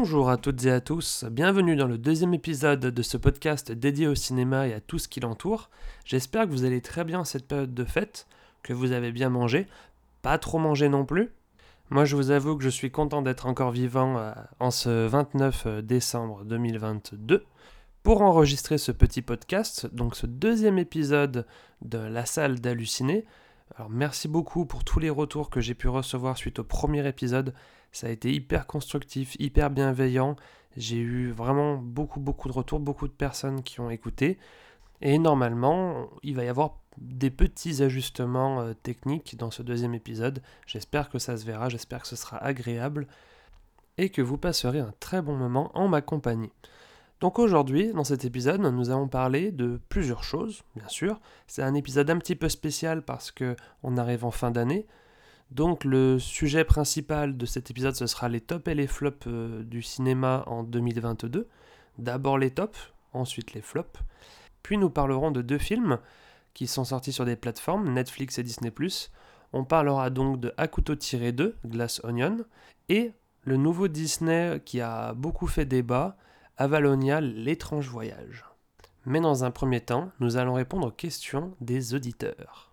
Bonjour à toutes et à tous, bienvenue dans le deuxième épisode de ce podcast dédié au cinéma et à tout ce qui l'entoure. J'espère que vous allez très bien cette période de fête, que vous avez bien mangé, pas trop mangé non plus. Moi je vous avoue que je suis content d'être encore vivant euh, en ce 29 euh, décembre 2022 pour enregistrer ce petit podcast, donc ce deuxième épisode de La salle d'halluciner. Alors merci beaucoup pour tous les retours que j'ai pu recevoir suite au premier épisode. Ça a été hyper constructif, hyper bienveillant. J'ai eu vraiment beaucoup beaucoup de retours, beaucoup de personnes qui ont écouté. Et normalement, il va y avoir des petits ajustements euh, techniques dans ce deuxième épisode. J'espère que ça se verra, j'espère que ce sera agréable et que vous passerez un très bon moment en ma compagnie. Donc aujourd'hui, dans cet épisode, nous allons parler de plusieurs choses, bien sûr. C'est un épisode un petit peu spécial parce que on arrive en fin d'année. Donc le sujet principal de cet épisode, ce sera les tops et les flops euh, du cinéma en 2022. D'abord les tops, ensuite les flops. Puis nous parlerons de deux films qui sont sortis sur des plateformes, Netflix et Disney ⁇ On parlera donc de couteau tiré 2, Glass Onion, et le nouveau Disney qui a beaucoup fait débat, Avalonia, l'étrange voyage. Mais dans un premier temps, nous allons répondre aux questions des auditeurs.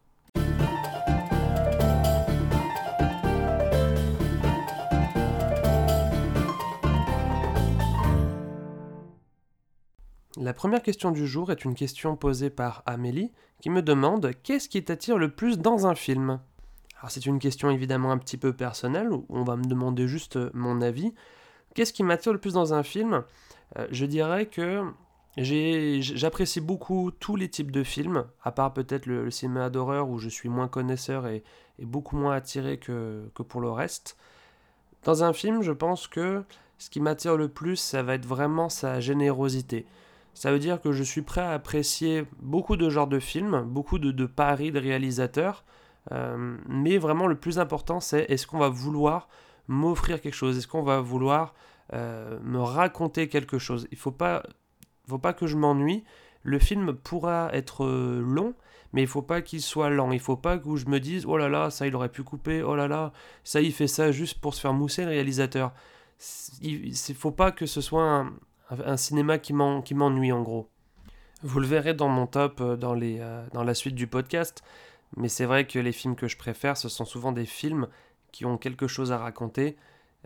La première question du jour est une question posée par Amélie qui me demande qu'est-ce qui t'attire le plus dans un film? Alors c'est une question évidemment un petit peu personnelle où on va me demander juste mon avis. Qu'est-ce qui m'attire le plus dans un film? Euh, Je dirais que j'apprécie beaucoup tous les types de films, à part peut-être le, cinéma d'horreur où je suis moins connaisseur et, beaucoup moins attiré que pour le reste. Dans un film, je pense que ce qui m'attire le plus, ça va être vraiment sa générosité. Ça veut dire que je suis prêt à apprécier beaucoup de genres de films, beaucoup de, paris de réalisateurs, euh, mais vraiment le plus important c'est est-ce qu'on va vouloir m'offrir quelque chose, est-ce qu'on va vouloir euh, me raconter quelque chose? Il ne faut pas, faut pas que je m'ennuie. Le film pourra être euh, long, mais il faut pas qu'il soit lent. Il faut pas que je me dise oh là là, ça il aurait pu couper, oh là là, ça il fait ça juste pour se faire mousser le réalisateur. Il faut pas que ce soit un, un cinéma qui m'ennuie en gros. Vous le verrez dans mon top euh, dans, les, euh, dans la suite du podcast, mais c'est vrai que les films que je préfère, ce sont souvent des films qui ont quelque chose à raconter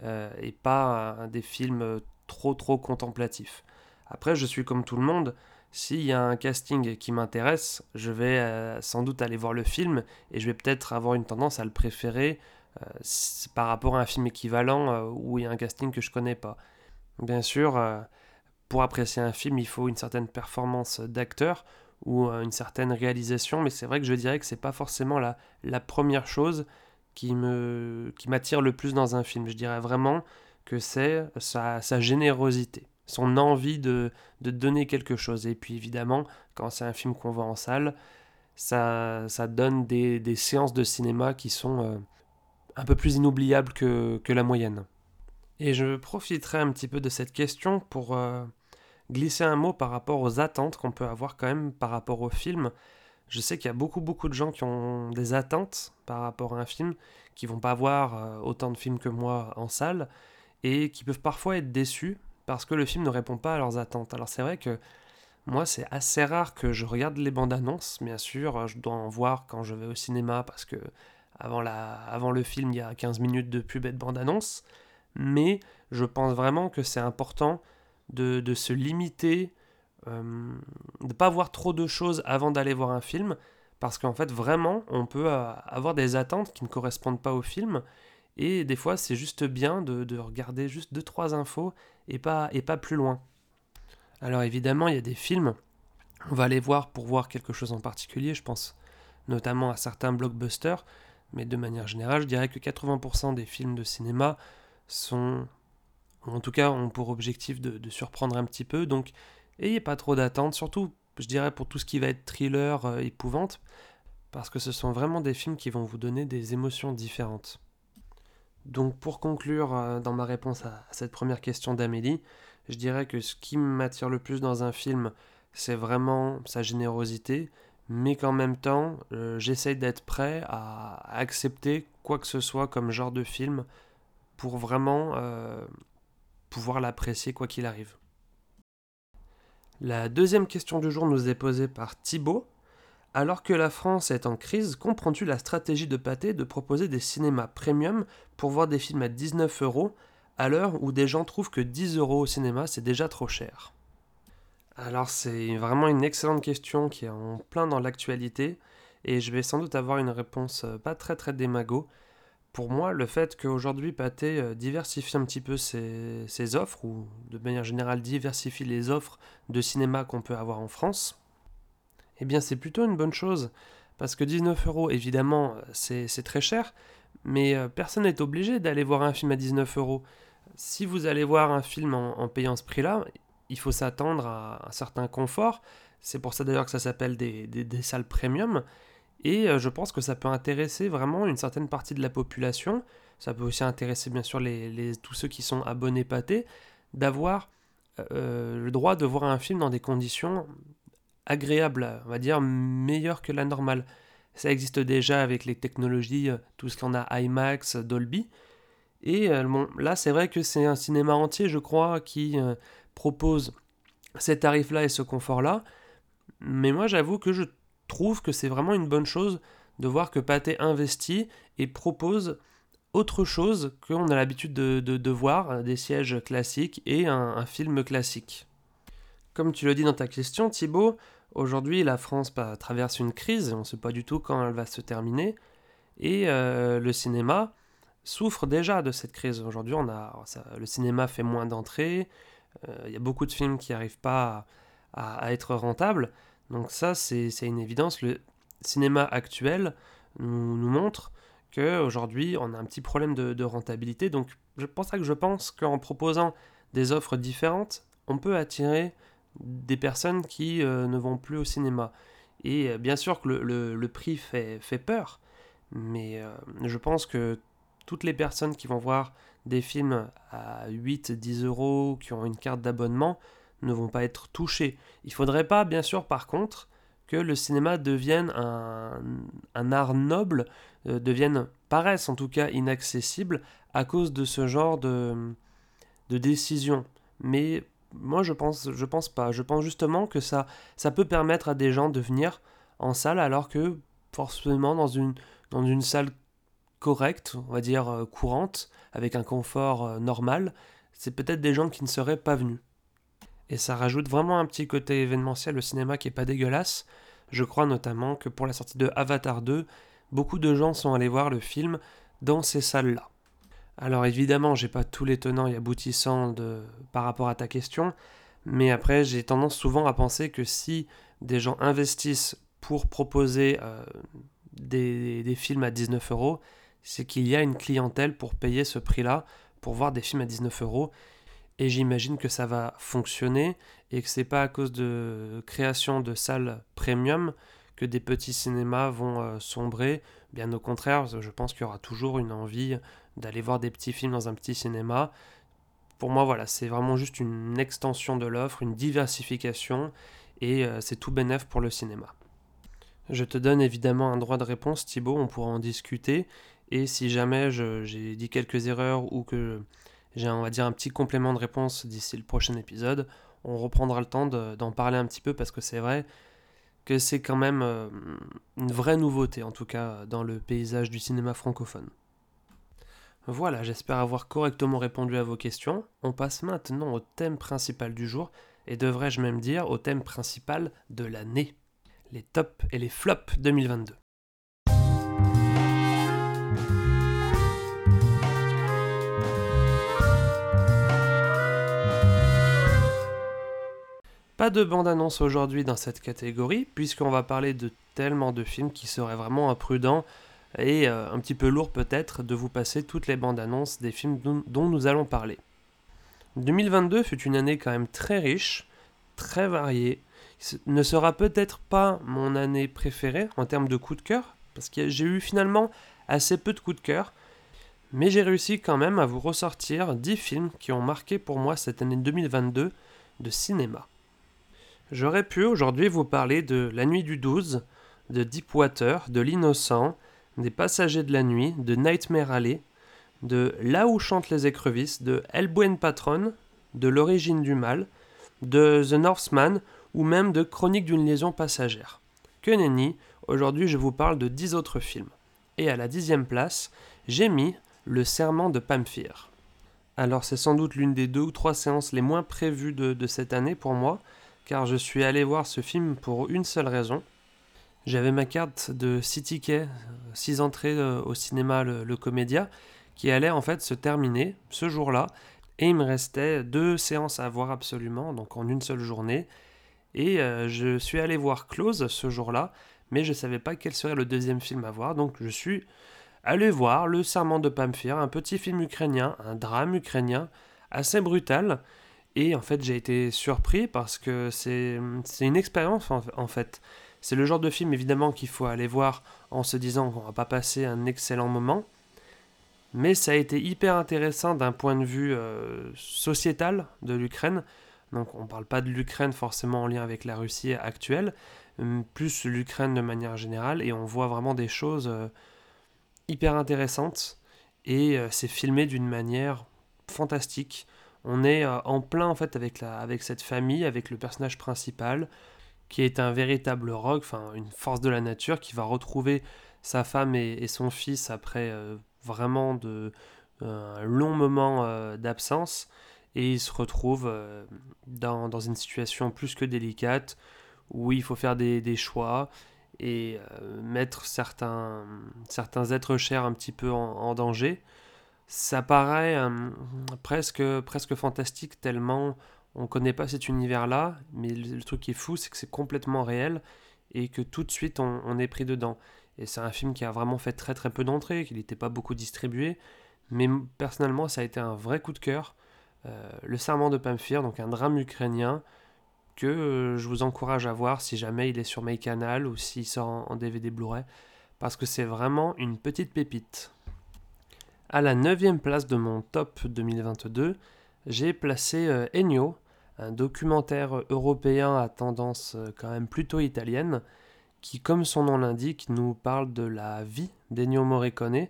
euh, et pas des films trop trop contemplatifs. Après, je suis comme tout le monde, s'il y a un casting qui m'intéresse, je vais sans doute aller voir le film et je vais peut-être avoir une tendance à le préférer par rapport à un film équivalent où il y a un casting que je connais pas. Bien sûr, pour apprécier un film, il faut une certaine performance d'acteur ou euh, une certaine réalisation, mais c'est vrai que je dirais que c'est pas forcément la, la première chose qui me qui m'attire le plus dans un film. Je dirais vraiment que c'est sa, sa, générosité, son envie de, de, donner quelque chose. Et puis évidemment, quand c'est un film qu'on voit en salle, ça, ça donne des, des, séances de cinéma qui sont euh, un peu plus inoubliables que, que, la moyenne. Et je profiterai un petit peu de cette question pour, euh, glisser un mot par rapport aux attentes qu'on peut avoir quand même par rapport au film. Je sais qu'il y a beaucoup beaucoup de gens qui ont des attentes par rapport à un film, qui vont pas voir euh, autant de films que moi en salle, et qui peuvent parfois être déçus parce que le film ne répond pas à leurs attentes. Alors c'est vrai que moi c'est assez rare que je regarde les bandes annonces, bien sûr, je dois en voir quand je vais au cinéma parce que avant, la, avant le film il y a 15 minutes de pub et de bande annonce, mais je pense vraiment que c'est important de, se limiter, euh, de ne pas voir trop de choses avant d'aller voir un film, parce qu'en fait vraiment on peut euh, avoir des attentes qui ne correspondent pas au film, et des fois c'est juste bien de, regarder juste 2-3 infos et pas, et pas plus loin. Alors évidemment il y a des films, on va aller voir pour voir quelque chose en particulier, je pense notamment à certains blockbusters, mais de manière générale je dirais que 80% des films de cinéma sont en tout cas ont pour objectif de, surprendre un petit peu. Donc, ayez pas trop d'attentes, surtout, je dirais, pour tout ce qui va être thriller, euh, épouvante, parce que ce sont vraiment des films qui vont vous donner des émotions différentes. Donc, pour conclure euh, dans ma réponse à, cette première question d'Amélie, je dirais que ce qui m'attire le plus dans un film, c'est vraiment sa générosité, mais qu'en même temps, euh, j'essaye d'être prêt à, accepter quoi que ce soit comme genre de film pour vraiment pouvoir l'apprécier quoi qu'il arrive. La deuxième question du jour nous est posée par Thibaut. Alors que la France est en crise, comprends-tu la stratégie de Pathé de proposer des cinémas premium pour voir des films à 19 euros à l'heure où des gens trouvent que 10 euros au cinéma c'est déjà trop cher? Alors c'est vraiment une excellente question qui est en plein dans l'actualité et je vais sans doute avoir une réponse euh, pas très très démago. Pour moi, le fait qu'aujourd'hui Pathé euh, diversifie un petit peu ses, offres, ou de manière générale diversifie les offres de cinéma qu'on peut avoir en France, eh bien c'est plutôt une bonne chose. Parce que 19 euros, évidemment, c'est très cher, mais euh, personne n'est obligé d'aller voir un film à 19 euros. Si vous allez voir un film en, payant ce prix-là, il faut s'attendre à un certain confort. C'est pour ça d'ailleurs que ça s'appelle des, salles premium. Et euh, je pense que ça peut intéresser vraiment une certaine partie de la population. Ça peut aussi intéresser bien sûr tous ceux qui sont abonnés pâtés d'avoir euh, le droit de voir un film dans des conditions agréable, on va dire meilleur que la normale. Ça existe déjà avec les technologies, euh, tout ce qu'on a IMAX, Dolby. Et là, c'est vrai que c'est un cinéma entier, je crois, qui propose ces tarifs-là et ce confort-là. Mais moi, j'avoue que je trouve que c'est vraiment une bonne chose de voir que Pathé investit et propose autre chose qu'on a l'habitude de, voir, des sièges classiques et un, film classique. Comme tu le dis dans ta question, Thibaut, Aujourd'hui, la France traverse une crise, on ne sait pas du tout quand elle va se terminer, et euh, le cinéma souffre déjà de cette crise. Aujourd'hui, on a, le cinéma fait moins d'entrées, euh, il y a beaucoup de films qui n'arrivent pas à, être rentables, donc ça, c'est une évidence. Le cinéma actuel nous, montre qu'aujourd'hui, on a un petit problème de, rentabilité, donc pour ça que je pense qu'en proposant des offres différentes, on peut attirer des personnes qui euh, ne vont plus au cinéma. Et euh, bien sûr que le, prix fait, fait, peur, mais euh, je pense que toutes les personnes qui vont voir des films à 8-10 euros, qui ont une carte d'abonnement, ne vont pas être touchées. Il faudrait pas, bien sûr, par contre, que le cinéma devienne un, art noble, devienne, paraisse en tout cas inaccessible à cause de ce genre de, de décision. Mais moi je pense, je pense pas. Je pense justement que ça, ça peut permettre à des gens de venir en salle alors que forcément dans une, dans une salle correcte, on va dire euh, courante, avec un confort euh, normal, c'est peut-être des gens qui ne seraient pas venus. Et ça rajoute vraiment un petit côté événementiel au cinéma qui est pas dégueulasse. Je crois notamment que pour la sortie de Avatar 2, beaucoup de gens sont allés voir le film dans ces salles-là. Alors évidemment, j'ai pas tous les tenants et aboutissants de, par rapport à ta question, mais après, j'ai tendance souvent à penser que si des gens investissent pour proposer euh, des, des, films à 19 euros, c'est qu'il y a une clientèle pour payer ce prix-là, pour voir des films à 19 euros. Et j'imagine que ça va fonctionner et que c'est pas à cause de création de salles premium que des petits cinémas vont euh, sombrer. Bien au contraire, je pense qu'il y aura toujours une envie d'aller voir des petits films dans un petit cinéma. Pour moi, voilà, c'est vraiment juste une extension de l'offre, une diversification, et euh, c'est tout bénef pour le cinéma. Je te donne évidemment un droit de réponse, Thibaut, on pourra en discuter, et si jamais j'ai dit quelques erreurs ou que j'ai, on va dire, un petit complément de réponse d'ici le prochain épisode, on reprendra le temps d'en parler un petit peu parce que c'est vrai que c'est quand même euh, une vraie nouveauté, en tout cas dans le paysage du cinéma francophone. Voilà, j'espère avoir correctement répondu à vos questions. On passe maintenant au thème principal du jour, et devrais-je même dire au thème principal de l'année. Les tops et les flops 2022. Pas de bande-annonce aujourd'hui dans cette catégorie, puisqu'on va parler de tellement de films qui seraient vraiment imprudents et euh, un petit peu lourd peut-être de vous passer toutes les bandes annonces des films dont, nous allons parler. 2022 fut une année quand même très riche, très variée. Ce ne sera peut-être pas mon année préférée en termes de coups de cœur, parce que j'ai eu finalement assez peu de coups de cœur, mais j'ai réussi quand même à vous ressortir 10 films qui ont marqué pour moi cette année 2022 de cinéma. J'aurais pu aujourd'hui vous parler de La Nuit du 12, de Deepwater, de L'Innocent, des Passagers de la Nuit, de Nightmare Alley, de Là où chantent les écrevisses, de El Buen Patron, de L'origine du mal, de The Northman ou même de Chronique d'une liaison passagère. Que nenni, aujourd'hui je vous parle de 10 autres films. Et à la dixième place, j'ai mis Le Serment de Pamphire. Alors c'est sans doute l'une des deux ou trois séances les moins prévues de, cette année pour moi, car je suis allé voir ce film pour une seule raison. J'avais ma carte de 6 tickets, 6 entrées euh, au cinéma le, Comédia, qui allait en fait se terminer ce jour-là, et il me restait deux séances à voir absolument, donc en une seule journée. Et euh, je suis allé voir Close ce jour-là, mais je ne savais pas quel serait le deuxième film à voir, donc je suis allez voir Le Serment de Pamphir, un petit film ukrainien, un drame ukrainien, assez brutal. Et en fait, j'ai été surpris parce que c'est une expérience en, fait. C'est le genre de film évidemment qu'il faut aller voir en se disant qu'on va pas passer un excellent moment. Mais ça a été hyper intéressant d'un point de vue euh, sociétal de l'Ukraine. Donc on ne parle pas de l'Ukraine forcément en lien avec la Russie actuelle, plus l'Ukraine de manière générale, et on voit vraiment des choses euh, hyper intéressante et euh, c'est filmé d'une manière fantastique. On est euh, en plein en fait avec, la, avec cette famille, avec le personnage principal qui est un véritable rogue, enfin une force de la nature qui va retrouver sa femme et, son fils après euh, vraiment de, un long moment d'absence. Et il se retrouve dans, dans, une situation plus que délicate où il faut faire des, choix et euh, mettre certains, certains êtres chers un petit peu en, danger, ça paraît euh, presque, presque fantastique tellement on ne connaît pas cet univers-là, mais le, truc qui est fou, c'est que c'est complètement réel et que tout de suite on, est pris dedans. Et c'est un film qui a vraiment fait très très peu d'entrées, qu'il n'était pas beaucoup distribué, mais personnellement ça a été un vrai coup de cœur. Euh, le Serment de Pamphir, donc un drame ukrainien, que euh, je vous encourage à voir si jamais il est sur MyCanal ou s'il sort en, DVD Blu-ray, parce que c'est vraiment une petite pépite. À la 9 place de mon top 2022, j'ai placé euh, Ennio, un documentaire européen à tendance euh, quand même plutôt italienne, qui, comme son nom l'indique, nous parle de la vie d'Ennio Morricone,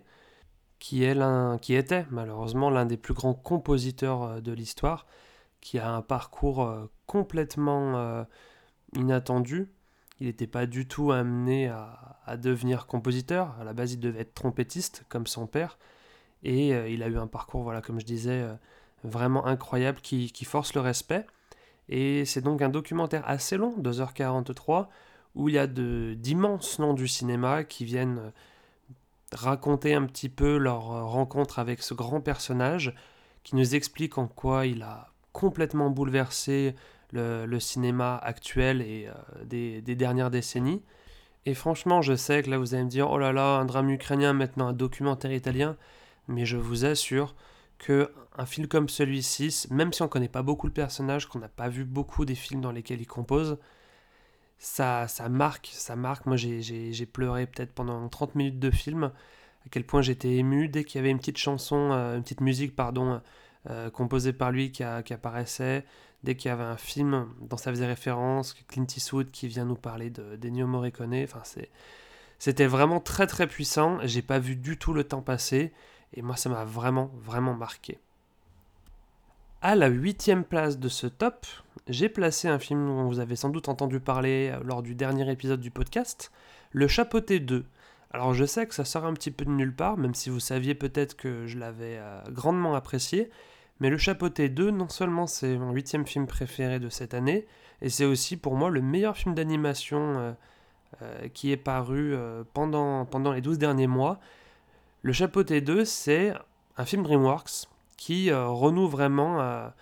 qui, est qui était malheureusement l'un des plus grands compositeurs de l'histoire, qui a un parcours euh, complètement euh, inattendu. Il n'était pas du tout amené à, devenir compositeur. À la base, il devait être trompettiste, comme son père. Et euh, il a eu un parcours, voilà, comme je disais, vraiment incroyable qui, force le respect. Et c'est donc un documentaire assez long, 2h43, où il y a d'immenses noms du cinéma qui viennent raconter un petit peu leur rencontre avec ce grand personnage, qui nous explique en quoi il a complètement bouleversé le, cinéma actuel et euh, des, dernières décennies. Et franchement, je sais que là vous allez me dire, oh là là, un drame ukrainien, maintenant un documentaire italien, mais je vous assure que un film comme celui-ci, même si on connaît pas beaucoup le personnage, qu'on n'a pas vu beaucoup des films dans lesquels il compose, ça, ça marque, ça marque. Moi j'ai pleuré peut-être pendant 30 minutes de film, à quel point j'étais ému dès qu'il y avait une petite chanson, euh, une petite musique, pardon, euh, composé par lui qui, apparaissait. Dès qu'il y avait un film dont ça faisait référence, Clint Eastwood qui vient nous parler de d'Ennio Morricone, enfin c'était vraiment très très puissant. J'ai pas vu du tout le temps passer et moi ça m'a vraiment vraiment marqué. À la huitième place de ce top, j'ai placé un film dont vous avez sans doute entendu parler euh, lors du dernier épisode du podcast, Le Chapeauté 2. Alors je sais que ça sort un petit peu de nulle part, même si vous saviez peut-être que je l'avais euh, grandement apprécié, mais Le Chapeauté 2, non seulement c'est mon huitième film préféré de cette année, et c'est aussi pour moi le meilleur film d'animation euh, qui est paru pendant, pendant les 12 derniers mois. Le Chapeauté 2, c'est un film DreamWorks qui renoue vraiment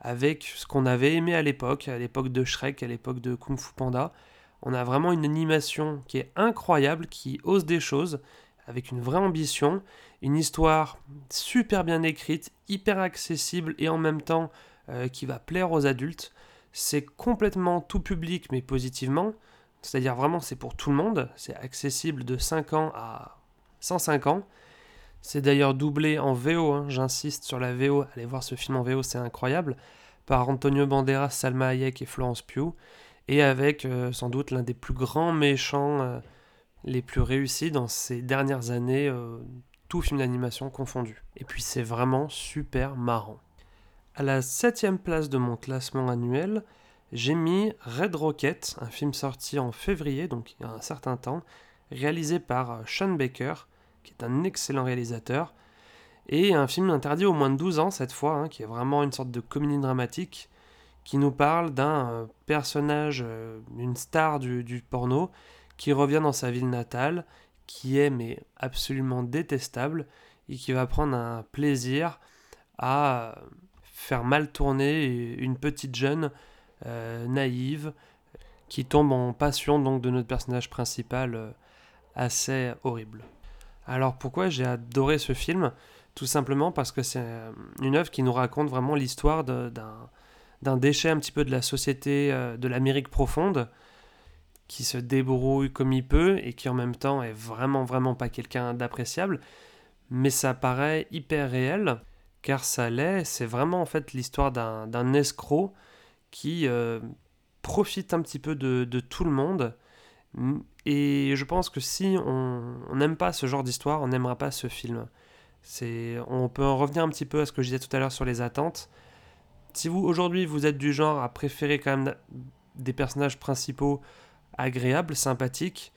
avec ce qu'on avait aimé à l'époque, à l'époque de Shrek, à l'époque de Kung Fu Panda. On a vraiment une animation qui est incroyable, qui ose des choses, avec une vraie ambition, une histoire super bien écrite, hyper accessible et en même temps euh, qui va plaire aux adultes. C'est complètement tout public mais positivement, c'est-à-dire vraiment c'est pour tout le monde, c'est accessible de 5 ans à 105 ans. C'est d'ailleurs doublé en VO, hein. j'insiste sur la VO, allez voir ce film en VO, c'est incroyable, par Antonio Banderas, Salma Hayek et Florence Pugh et avec euh, sans doute l'un des plus grands méchants euh, les plus réussis dans ces dernières années, euh, tout film d'animation confondu. Et puis c'est vraiment super marrant. À la septième place de mon classement annuel, j'ai mis Red Rocket, un film sorti en février, donc il y a un certain temps, réalisé par Sean Baker, qui est un excellent réalisateur, et un film interdit au moins de 12 ans cette fois, hein, qui est vraiment une sorte de comédie dramatique, qui nous parle d'un euh, personnage, euh, une star du, porno, qui revient dans sa ville natale, qui est mais absolument détestable, et qui va prendre un plaisir à faire mal tourner une petite jeune euh, naïve qui tombe en passion donc de notre personnage principal euh, assez horrible. Alors pourquoi j'ai adoré ce film? Tout simplement parce que c'est euh, une œuvre qui nous raconte vraiment l'histoire d'un déchet un petit peu de la société de l'Amérique profonde qui se débrouille comme il peut et qui en même temps est vraiment vraiment pas quelqu'un d'appréciable mais ça paraît hyper réel car ça l'est, c'est vraiment en fait l'histoire d'un escroc qui euh, profite un petit peu de, tout le monde. Et je pense que si on n'aime pas ce genre d'histoire, on n'aimera pas ce film. On peut en revenir un petit peu à ce que je disais tout à l'heure sur les attentes. Si vous, aujourd'hui, vous êtes du genre à préférer quand même des personnages principaux agréables, sympathiques,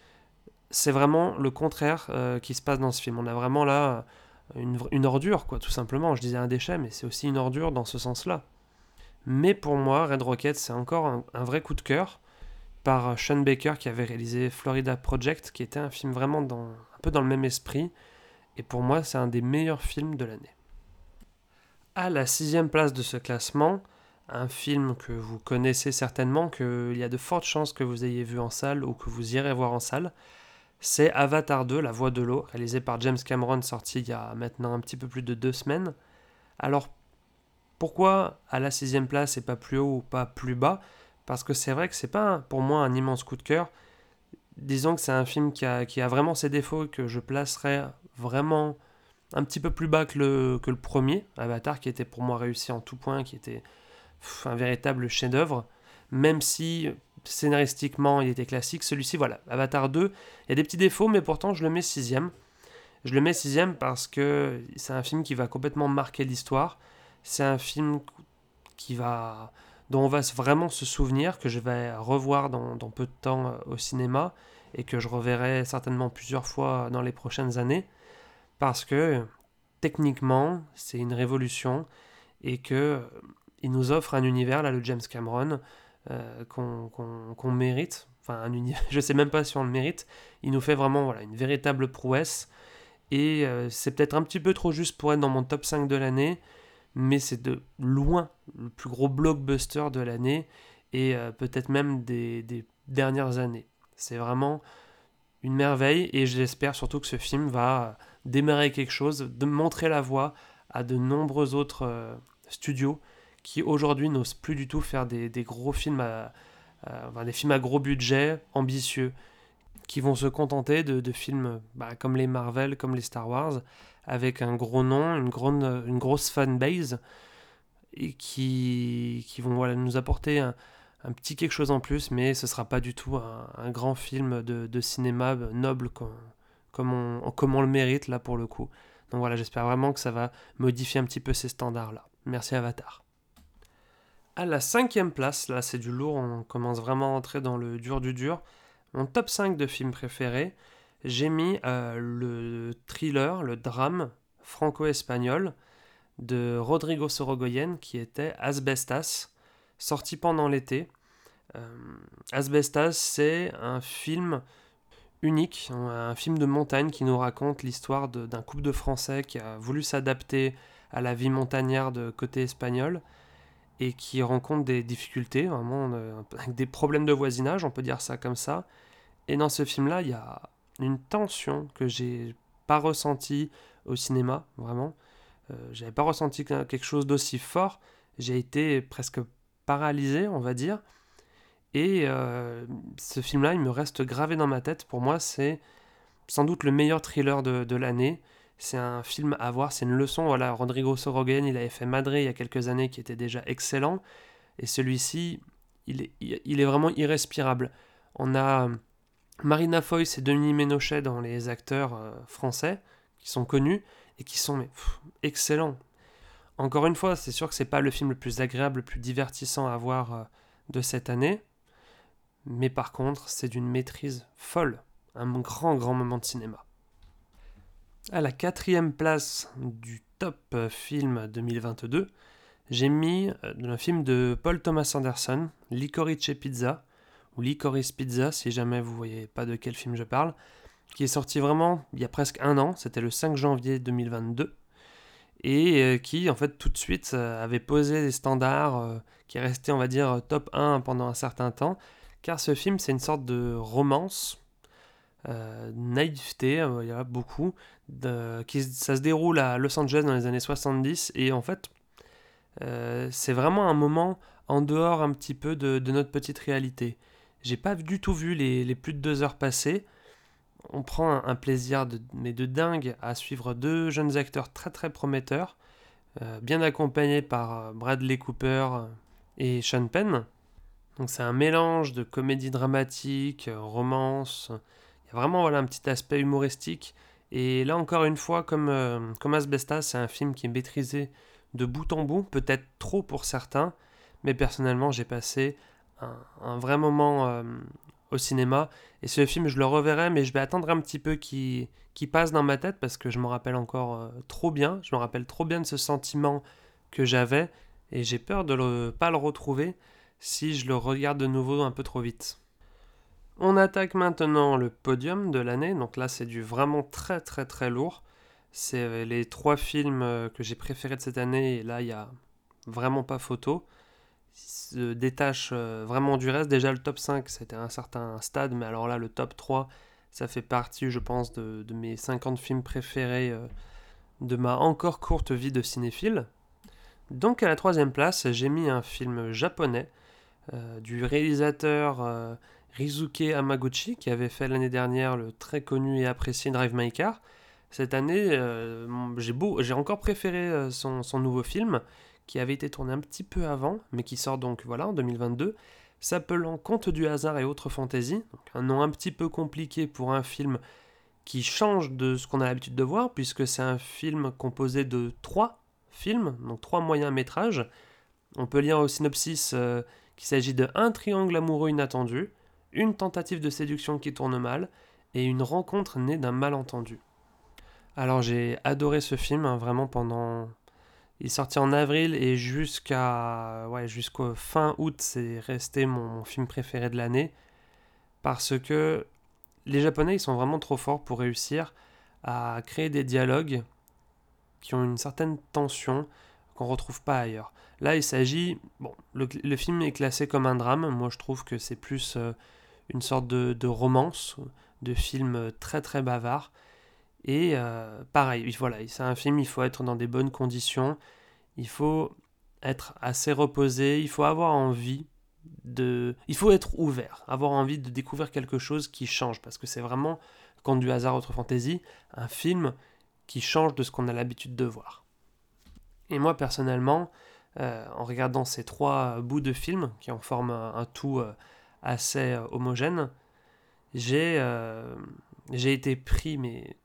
c'est vraiment le contraire euh, qui se passe dans ce film. On a vraiment là une, ordure, quoi, tout simplement. Je disais un déchet, mais c'est aussi une ordure dans ce sens-là. Mais pour moi, Red Rocket, c'est encore un, vrai coup de cœur par Sean Baker qui avait réalisé Florida Project, qui était un film vraiment dans, un peu dans le même esprit. Et pour moi, c'est un des meilleurs films de l'année. À la sixième place de ce classement, un film que vous connaissez certainement, qu'il y a de fortes chances que vous ayez vu en salle ou que vous irez voir en salle, c'est Avatar 2, La Voix de l'eau, réalisé par James Cameron, sorti il y a maintenant un petit peu plus de deux semaines. Alors pourquoi à la sixième place et pas plus haut ou pas plus bas? Parce que c'est vrai que c'est pas pour moi un immense coup de cœur. Disons que c'est un film qui a, qui a, vraiment ses défauts que je placerais vraiment un petit peu plus bas que le, que le premier, Avatar, qui était pour moi réussi en tout point, qui était un véritable chef-d'œuvre, même si scénaristiquement il était classique. Celui-ci, voilà, Avatar 2, il y a des petits défauts, mais pourtant je le mets sixième. Je le mets sixième parce que c'est un film qui va complètement marquer l'histoire. C'est un film qui va, dont on va vraiment se souvenir, que je vais revoir dans, peu de temps euh, au cinéma et que je reverrai certainement plusieurs fois dans les prochaines années. Parce que techniquement, c'est une révolution et que euh, il nous offre un univers, là, le James Cameron, euh, qu'on mérite. Enfin, un univers, je sais même pas si on le mérite. Il nous fait vraiment voilà, une véritable prouesse. Et c'est peut-être un petit peu trop juste pour être dans mon top 5 de l'année mais c'est de loin le plus gros blockbuster de l'année et euh, peut-être même des, dernières années. C'est vraiment une merveille et j'espère surtout que ce film va démarrer quelque chose, de montrer la voie à de nombreux autres euh, studios qui aujourd'hui n'osent plus du tout faire des, gros films à, des films à gros budget, ambitieux, qui vont se contenter de, films bah, comme les Marvel, comme les Star Wars, avec un gros nom, une, grosse fanbase, et qui, qui vont voilà, nous apporter un, petit quelque chose en plus, mais ce sera pas du tout un, grand film de, de, cinéma noble comme, comme, on, comme on le mérite là pour le coup. Donc voilà, j'espère vraiment que ça va modifier un petit peu ces standards-là. Merci Avatar. À la cinquième place, là c'est du lourd, on commence vraiment à entrer dans le dur du dur. Mon top 5 de films préférés, j'ai mis euh, le thriller, le drame franco-espagnol de Rodrigo Sorogoyen qui était Asbestas, sorti pendant l'été. Euh, Asbestas, c'est un film unique, un film de montagne qui nous raconte l'histoire d'un couple de Français qui a voulu s'adapter à la vie montagnarde de côté espagnol et qui rencontre des difficultés, vraiment euh, des problèmes de voisinage, on peut dire ça comme ça. Et dans ce film-là, il y a une tension que j'ai pas ressenti au cinéma, vraiment. Euh, j'avais pas ressenti quelque chose d'aussi fort. J'ai été presque paralysé, on va dire. Et euh, ce film-là, il me reste gravé dans ma tête. Pour moi, c'est sans doute le meilleur thriller de, l'année. C'est un film à voir, c'est une leçon. Voilà, Rodrigo Sorogoyen, il avait fait Madre il y a quelques années qui était déjà excellent. Et celui-ci, il est, il est vraiment irrespirable. On a Marina Foïs et Denis Ménochet dans les acteurs euh, français, qui sont connus et qui sont excellents. Encore une fois, c'est sûr que c'est pas le film le plus agréable, le plus divertissant à voir euh, de cette année, mais par contre, c'est d'une maîtrise folle, un grand grand moment de cinéma. À la quatrième place du top euh, film 2022, j'ai mis un film de Paul Thomas Anderson, Licorice Pizza, ou Licorice Pizza, si jamais vous voyez pas de quel film je parle, qui est sorti vraiment il y a presque un an, c'était le 5 janvier 2022, et euh, qui en fait tout de suite euh, avait posé des standards, euh, qui est resté on va dire top 1 pendant un certain temps, car ce film c'est une sorte de romance, naïveté, il y a beaucoup, qui, ça se déroule à Los Angeles dans les années 70, et en fait c'est vraiment un moment en dehors un petit peu de, notre petite réalité. J'ai pas du tout vu les, plus de deux heures passer on prend un, plaisir de, mais de dingue à suivre deux jeunes acteurs très très prometteurs, euh, bien accompagnés par euh, Bradley Cooper euh, et Sean Penn. Donc c'est un mélange de comédie dramatique, romance. Il y a vraiment voilà, un petit aspect humoristique. Et là encore une fois, comme, comme Asbestas, c'est un film qui est maîtrisé de bout en bout, peut-être trop pour certains, mais personnellement j'ai passé un, vrai moment au cinéma. Et ce film, je le reverrai, mais je vais attendre un petit peu qu'il passe dans ma tête parce que je me rappelle encore euh, trop bien. Je me rappelle trop bien de ce sentiment que j'avais et j'ai peur de ne pas le retrouver si je le regarde de nouveau un peu trop vite. On attaque maintenant le podium de l'année. Donc là, c'est du vraiment très très très lourd. C'est euh, les trois films euh, que j'ai préférés de cette année et là, il n'y a vraiment pas photo se détache euh, vraiment du reste. Déjà, le top 5, c'était un certain stade, mais alors là, le top 3, ça fait partie, je pense, de, mes 50 films préférés euh, de ma encore courte vie de cinéphile. Donc, à la troisième place, j'ai mis un film japonais euh, du réalisateur Rizuke Hamaguchi, qui avait fait l'année dernière le très connu et apprécié Drive My Car. Cette année, j'ai encore préféré son, son nouveau film qui avait été tourné un petit peu avant, mais qui sort donc voilà en 2022, s'appelant Conte du hasard et autres fantaisies, un nom un petit peu compliqué pour un film qui change de ce qu'on a l'habitude de voir, puisque c'est un film composé de trois films, donc trois moyens métrages. On peut lire au synopsis euh, qu'il s'agit de un triangle amoureux inattendu, une tentative de séduction qui tourne mal, et une rencontre née d'un malentendu. Alors j'ai adoré ce film, hein, vraiment pendant il est sorti en avril et jusqu'à jusqu'au fin août, c'est resté mon, film préféré de l'année. Parce que les Japonais, ils sont vraiment trop forts pour réussir à créer des dialogues qui ont une certaine tension qu'on retrouve pas ailleurs. Là, il s'agit. Bon, le, film est classé comme un drame. Moi, je trouve que c'est plus euh, une sorte de, de, romance, de film très très bavard. Et euh, pareil, voilà, c'est un film, il faut être dans des bonnes conditions, il faut être assez reposé, il faut avoir envie de... Il faut être ouvert, avoir envie de découvrir quelque chose qui change, parce que c'est vraiment, quand du hasard, autre fantaisie, un film qui change de ce qu'on a l'habitude de voir. Et moi, personnellement, euh, en regardant ces trois bouts de film, qui en forment un, tout euh, assez homogène, j'ai été pris, mais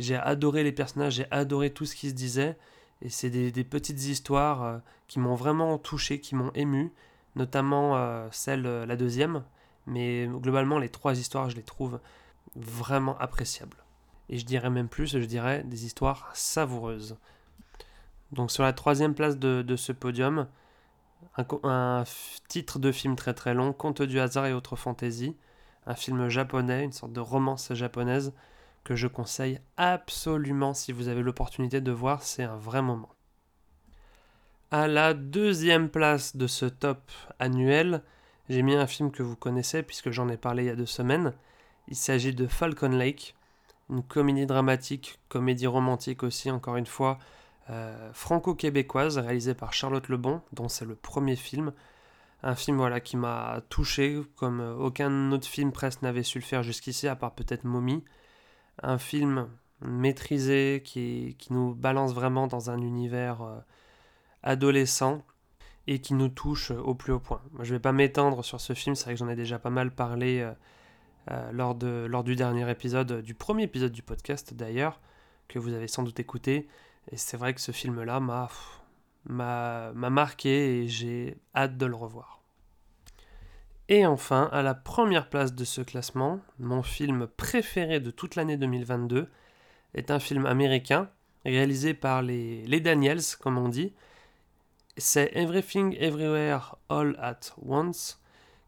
j'ai adoré les personnages, j'ai adoré tout ce qui se disait. Et c'est des, petites histoires euh, qui m'ont vraiment touché, qui m'ont ému, notamment euh, celle, euh, la deuxième. Mais globalement, les trois histoires, je les trouve vraiment appréciables. Et je dirais même plus, je dirais des histoires savoureuses. Donc sur la troisième place de, ce podium, un, titre de film très très long, Conte du hasard et autres fantaisies, un film japonais, une sorte de romance japonaise que je conseille absolument si vous avez l'opportunité de voir, c'est un vrai moment. À la deuxième place de ce top annuel, j'ai mis un film que vous connaissez puisque j'en ai parlé il y a deux semaines. Il s'agit de Falcon Lake, une comédie dramatique, comédie romantique aussi, encore une fois, euh, franco-québécoise, réalisée par Charlotte Lebon, dont c'est le premier film. Un film voilà, qui m'a touché, comme aucun autre film presque n'avait su le faire jusqu'ici, à part peut-être Mommy un film maîtrisé qui, qui, nous balance vraiment dans un univers euh, adolescent et qui nous touche au plus haut point. je ne vais pas m'étendre sur ce film, c'est vrai que j'en ai déjà pas mal parlé euh, euh, lors, de, lors du dernier épisode, du premier épisode du podcast d'ailleurs, que vous avez sans doute écouté. Et c'est vrai que ce film-là m'a marqué et j'ai hâte de le revoir. Et enfin, à la première place de ce classement, mon film préféré de toute l'année 2022 est un film américain réalisé par les, Daniels, comme on dit. C'est Everything Everywhere All at Once,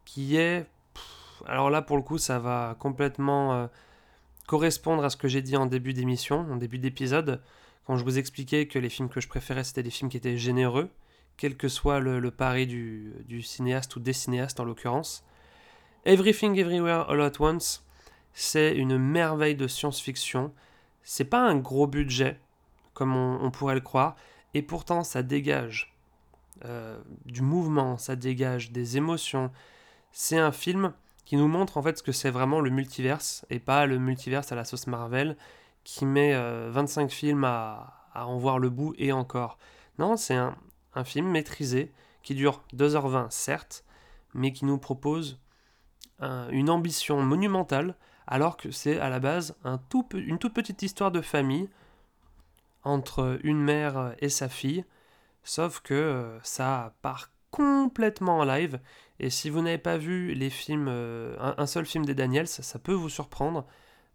qui est... alors là, pour le coup, ça va complètement euh, correspondre à ce que j'ai dit en début d'émission, en début d'épisode, quand je vous expliquais que les films que je préférais, c'était des films qui étaient généreux, quel que soit le, pari du, cinéaste ou des cinéastes en l'occurrence. Everything Everywhere All at Once, c'est une merveille de science-fiction. C'est pas un gros budget, comme on, pourrait le croire, et pourtant ça dégage euh, du mouvement, ça dégage des émotions. C'est un film qui nous montre en fait ce que c'est vraiment le multiverse, et pas le multiverse à la sauce Marvel, qui met 25 euh, films à, à en voir le bout et encore. Non, c'est un, un film maîtrisé qui dure 2h20 certes, mais qui nous propose une ambition monumentale alors que c'est à la base une toute petite histoire de famille entre une mère et sa fille, sauf que euh, ça part complètement en live, et si vous n'avez pas vu les films, euh, un, seul film des Daniels, ça peut vous surprendre.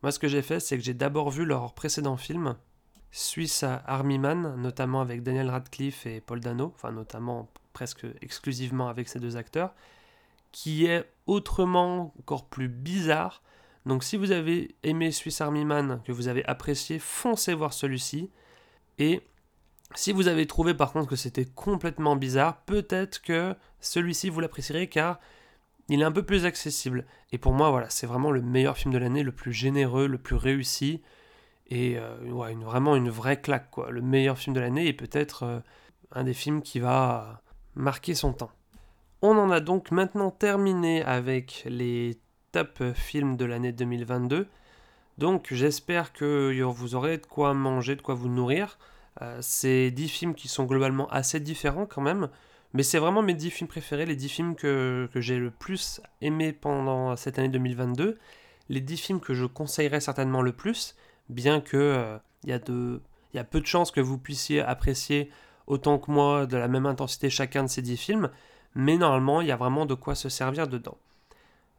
Moi ce que j'ai fait c'est que j'ai d'abord vu leur précédent film, suisse à Army Man, notamment avec Daniel Radcliffe et Paul Dano, enfin notamment presque exclusivement avec ces deux acteurs, qui est autrement encore plus bizarre. Donc si vous avez aimé Swiss Army Man, que vous avez apprécié, foncez voir celui-ci. Et si vous avez trouvé par contre que c'était complètement bizarre, peut-être que celui-ci vous l'apprécierez car il est un peu plus accessible. Et pour moi, voilà, c'est vraiment le meilleur film de l'année, le plus généreux, le plus réussi. Et euh, une, vraiment une vraie claque, quoi. Le meilleur film de l'année et peut-être euh, un des films qui va marquer son temps. On en a donc maintenant terminé avec les top films de l'année 2022. Donc j'espère que vous aurez de quoi manger, de quoi vous nourrir. Euh, c'est 10 films qui sont globalement assez différents quand même. Mais c'est vraiment mes 10 films préférés, les 10 films que, que j'ai le plus aimé pendant cette année 2022. Les 10 films que je conseillerais certainement le plus bien que il euh, y, a peu de chances que vous puissiez apprécier autant que moi de la même intensité chacun de ces 10 films, mais normalement il y a vraiment de quoi se servir dedans.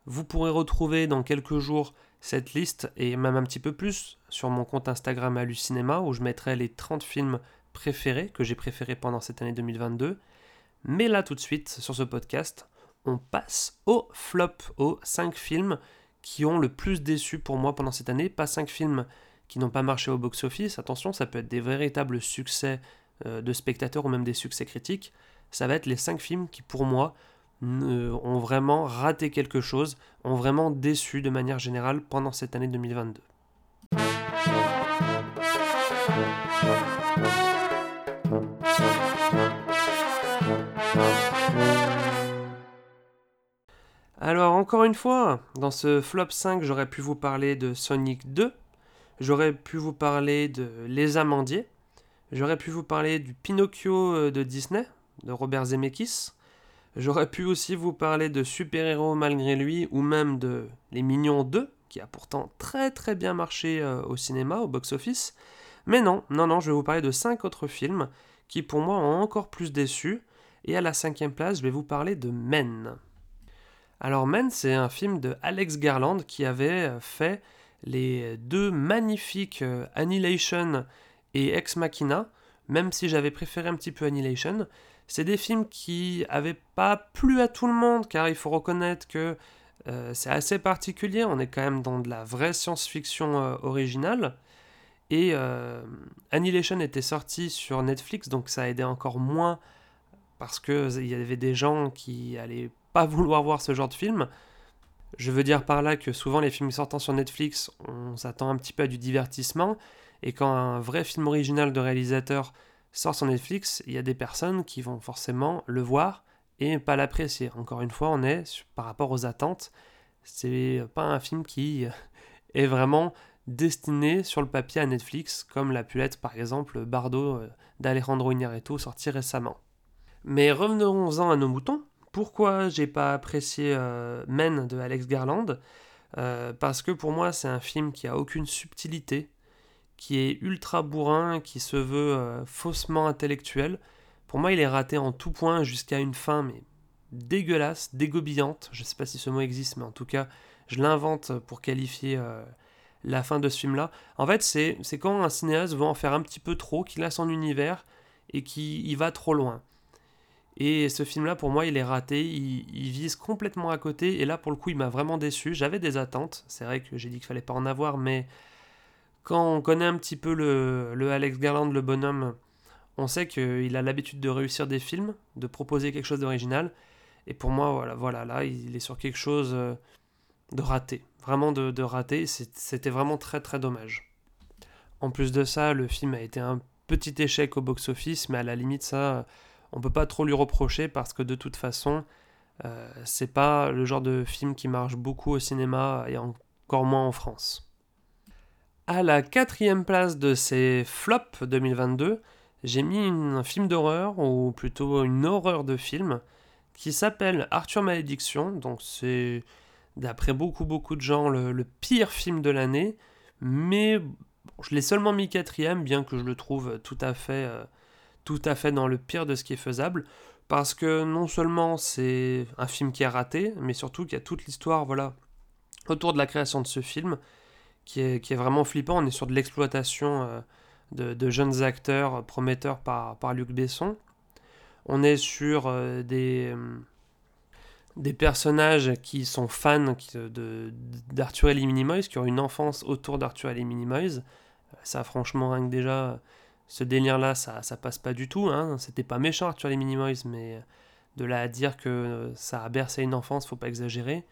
Vous pourrez retrouver dans quelques jours cette liste et même un petit peu plus sur mon compte Instagram Hallucinema où je mettrai les 30 films préférés que j'ai préférés pendant cette année 2022. Mais là tout de suite sur ce podcast, on passe au flop, aux 5 films qui ont le plus déçu pour moi pendant cette année, pas 5 films qui n'ont pas marché au box-office, attention, ça peut être des véritables succès euh, de spectateurs ou même des succès critiques. Ça va être les 5 films qui, pour moi, ont vraiment raté quelque chose, ont vraiment déçu de manière générale pendant cette année 2022. Alors encore une fois, dans ce flop 5, j'aurais pu vous parler de Sonic 2, J'aurais pu vous parler de Les Amandiers. J'aurais pu vous parler du Pinocchio euh, de Disney, de Robert Zemeckis. J'aurais pu aussi vous parler de Super-héros malgré lui, ou même de Les Mignons 2, qui a pourtant très très bien marché euh, au cinéma, au box-office. Mais non, non, non, je vais vous parler de 5 autres films qui pour moi ont encore plus déçu. Et à la cinquième place, je vais vous parler de Men. Alors Men, c'est un film de Alex Garland qui avait euh, fait les deux magnifiques euh, Annihilation et Ex Machina, même si j'avais préféré un petit peu Annihilation. C'est des films qui avaient pas plu à tout le monde, car il faut reconnaître que euh, c'est assez particulier, on est quand même dans de la vraie science-fiction euh, originale. Et Annihilation était sorti sur Netflix, donc ça a aidé encore moins, parce qu'il y avait des gens qui allaient pas vouloir voir ce genre de film. Je veux dire par là que souvent les films sortant sur Netflix, on s'attend un petit peu à du divertissement, et quand un vrai film original de réalisateur sort sur Netflix, il y a des personnes qui vont forcément le voir et pas l'apprécier. Encore une fois, on est par rapport aux attentes. C'est pas un film qui est vraiment destiné sur le papier à Netflix, comme l'a pu l'être par exemple Bardo euh, d'Alejandro Iñárritu sorti récemment. Mais revenons-en à nos moutons. Pourquoi j'ai pas apprécié euh, Men de Alex Garland euh, Parce que pour moi, c'est un film qui a aucune subtilité, qui est ultra bourrin, qui se veut euh, faussement intellectuel. Pour moi, il est raté en tout point jusqu'à une fin, mais dégueulasse, dégobillante. Je sais pas si ce mot existe, mais en tout cas, je l'invente pour qualifier la fin de ce film-là. En fait, c'est quand un cinéaste veut en faire un petit peu trop, qu'il a son univers et qu'il va trop loin. Et ce film-là, pour moi, il est raté, il, vise complètement à côté, et là, pour le coup, il m'a vraiment déçu. J'avais des attentes, c'est vrai que j'ai dit qu'il fallait pas en avoir, mais quand on connaît un petit peu le, le Alex Garland, le bonhomme, on sait qu'il a l'habitude de réussir des films, de proposer quelque chose d'original, et pour moi, voilà, voilà, là, il est sur quelque chose euh, de raté, vraiment de raté, c'était vraiment très très dommage. En plus de ça, le film a été un petit échec au box-office, mais à la limite, ça on peut pas trop lui reprocher parce que de toute façon, euh, c'est pas le genre de film qui marche beaucoup au cinéma et encore moins en France. À la quatrième place de ces flops 2022, j'ai mis un film d'horreur, ou plutôt une horreur de film, qui s'appelle Arthur Malédiction. Donc c'est, d'après beaucoup beaucoup de gens, le, pire film de l'année. Mais je l'ai seulement mis quatrième, bien que je le trouve tout à fait euh, tout à fait dans le pire de ce qui est faisable, parce que non seulement c'est un film qui est raté, mais surtout qu'il y a toute l'histoire voilà, autour de la création de ce film qui est, vraiment flippant. On est sur de l'exploitation euh, de, jeunes acteurs prometteurs par, Luc Besson. On est sur euh, des, euh, des personnages qui sont fans d'Arthur et les Minimoys, qui ont une enfance autour d'Arthur et les Minimoys. Ça, franchement, rien que déjà, ce délire-là, ça, ça passe pas du tout. Hein. C'était pas méchant Arthur les Minimoys, mais de là à dire que ça a bercé une enfance, faut pas exagérer.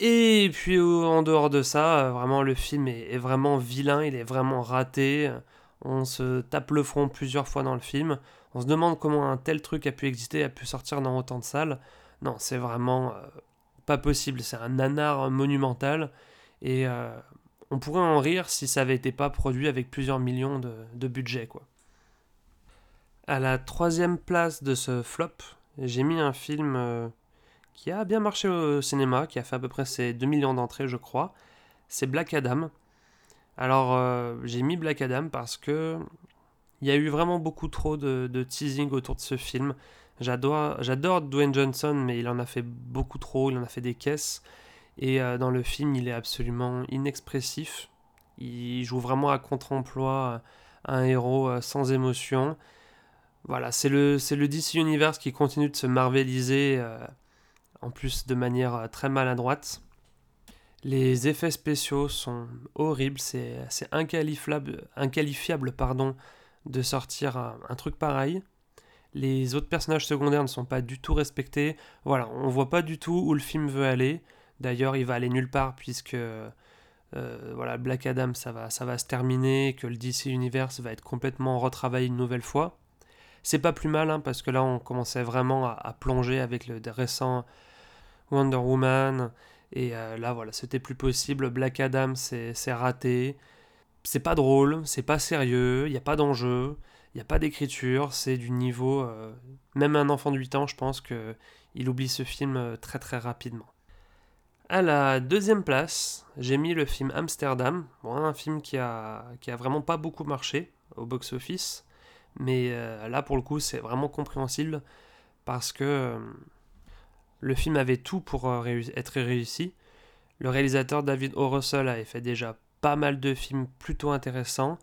Et puis en dehors de ça, vraiment le film est, vraiment vilain, il est vraiment raté. On se tape le front plusieurs fois dans le film. On se demande comment un tel truc a pu exister, a pu sortir dans autant de salles. Non, c'est vraiment euh, pas possible. C'est un nanar monumental. Et euh, on pourrait en rire si ça avait été pas produit avec plusieurs millions de, budget quoi. À la troisième place de ce flop, j'ai mis un film euh, qui a bien marché au cinéma, qui a fait à peu près ses 2 millions d'entrées je crois. C'est Black Adam. Alors euh, j'ai mis Black Adam parce que il y a eu vraiment beaucoup trop de, teasing autour de ce film. J'adore Dwayne Johnson, mais il en a fait beaucoup trop, il en a fait des caisses. Et euh, dans le film, il est absolument inexpressif. Il joue vraiment à contre-emploi euh, un héros euh, sans émotion. Voilà, c'est le, le DC Universe qui continue de se marveliser, en plus de manière très maladroite. Les effets spéciaux sont horribles, c'est, c'est inqualifiable, inqualifiable pardon, de sortir un, un, truc pareil. Les autres personnages secondaires ne sont pas du tout respectés. Voilà, on voit pas du tout où le film veut aller. D'ailleurs, il va aller nulle part puisque euh, voilà, Black Adam, ça va, ça va se terminer, que le DC Universe va être complètement retravaillé une nouvelle fois. C'est pas plus mal, hein, parce que là, on commençait vraiment à, plonger avec le récent Wonder Woman. Et euh, là, voilà, c'était plus possible. Black Adam, c'est raté. C'est pas drôle, c'est pas sérieux, il n'y a pas d'enjeu, il n'y a pas d'écriture, c'est du niveau. Euh, même un enfant de 8 ans, je pense qu'il oublie ce film très très rapidement. À la deuxième place, j'ai mis le film Amsterdam, un film qui a, vraiment pas beaucoup marché au box-office, mais euh, là pour le coup c'est vraiment compréhensible parce que euh, le film avait tout pour euh, être réussi. Le réalisateur David O. Russell avait fait déjà pas mal de films plutôt intéressants.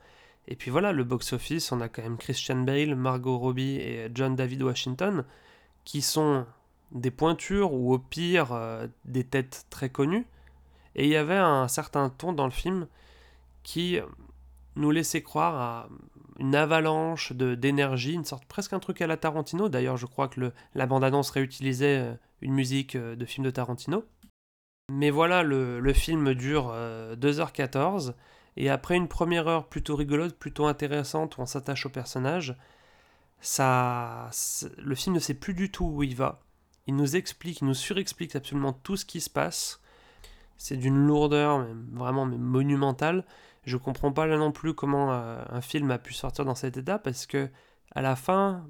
Et puis voilà, le box-office, on a quand même Christian Bale, Margot Robbie et John David Washington, qui sont des pointures ou au pire euh, des têtes très connues. Et il y avait un certain ton dans le film qui nous laissait croire à une avalanche d'énergie, une sorte presque un truc à la Tarantino. D'ailleurs, je crois que le, la bande-annonce réutilisait euh, une musique euh, de film de Tarantino. Mais voilà, le, le film dure 2h14, et après une première heure plutôt rigolote, plutôt intéressante, où on s'attache au personnage, ça, le film ne sait plus du tout où il va. Il nous explique, il nous surexplique absolument tout ce qui se passe. C'est d'une lourdeur vraiment monumentale. Je comprends pas là non plus comment euh, un film a pu sortir dans cet état parce que à la fin,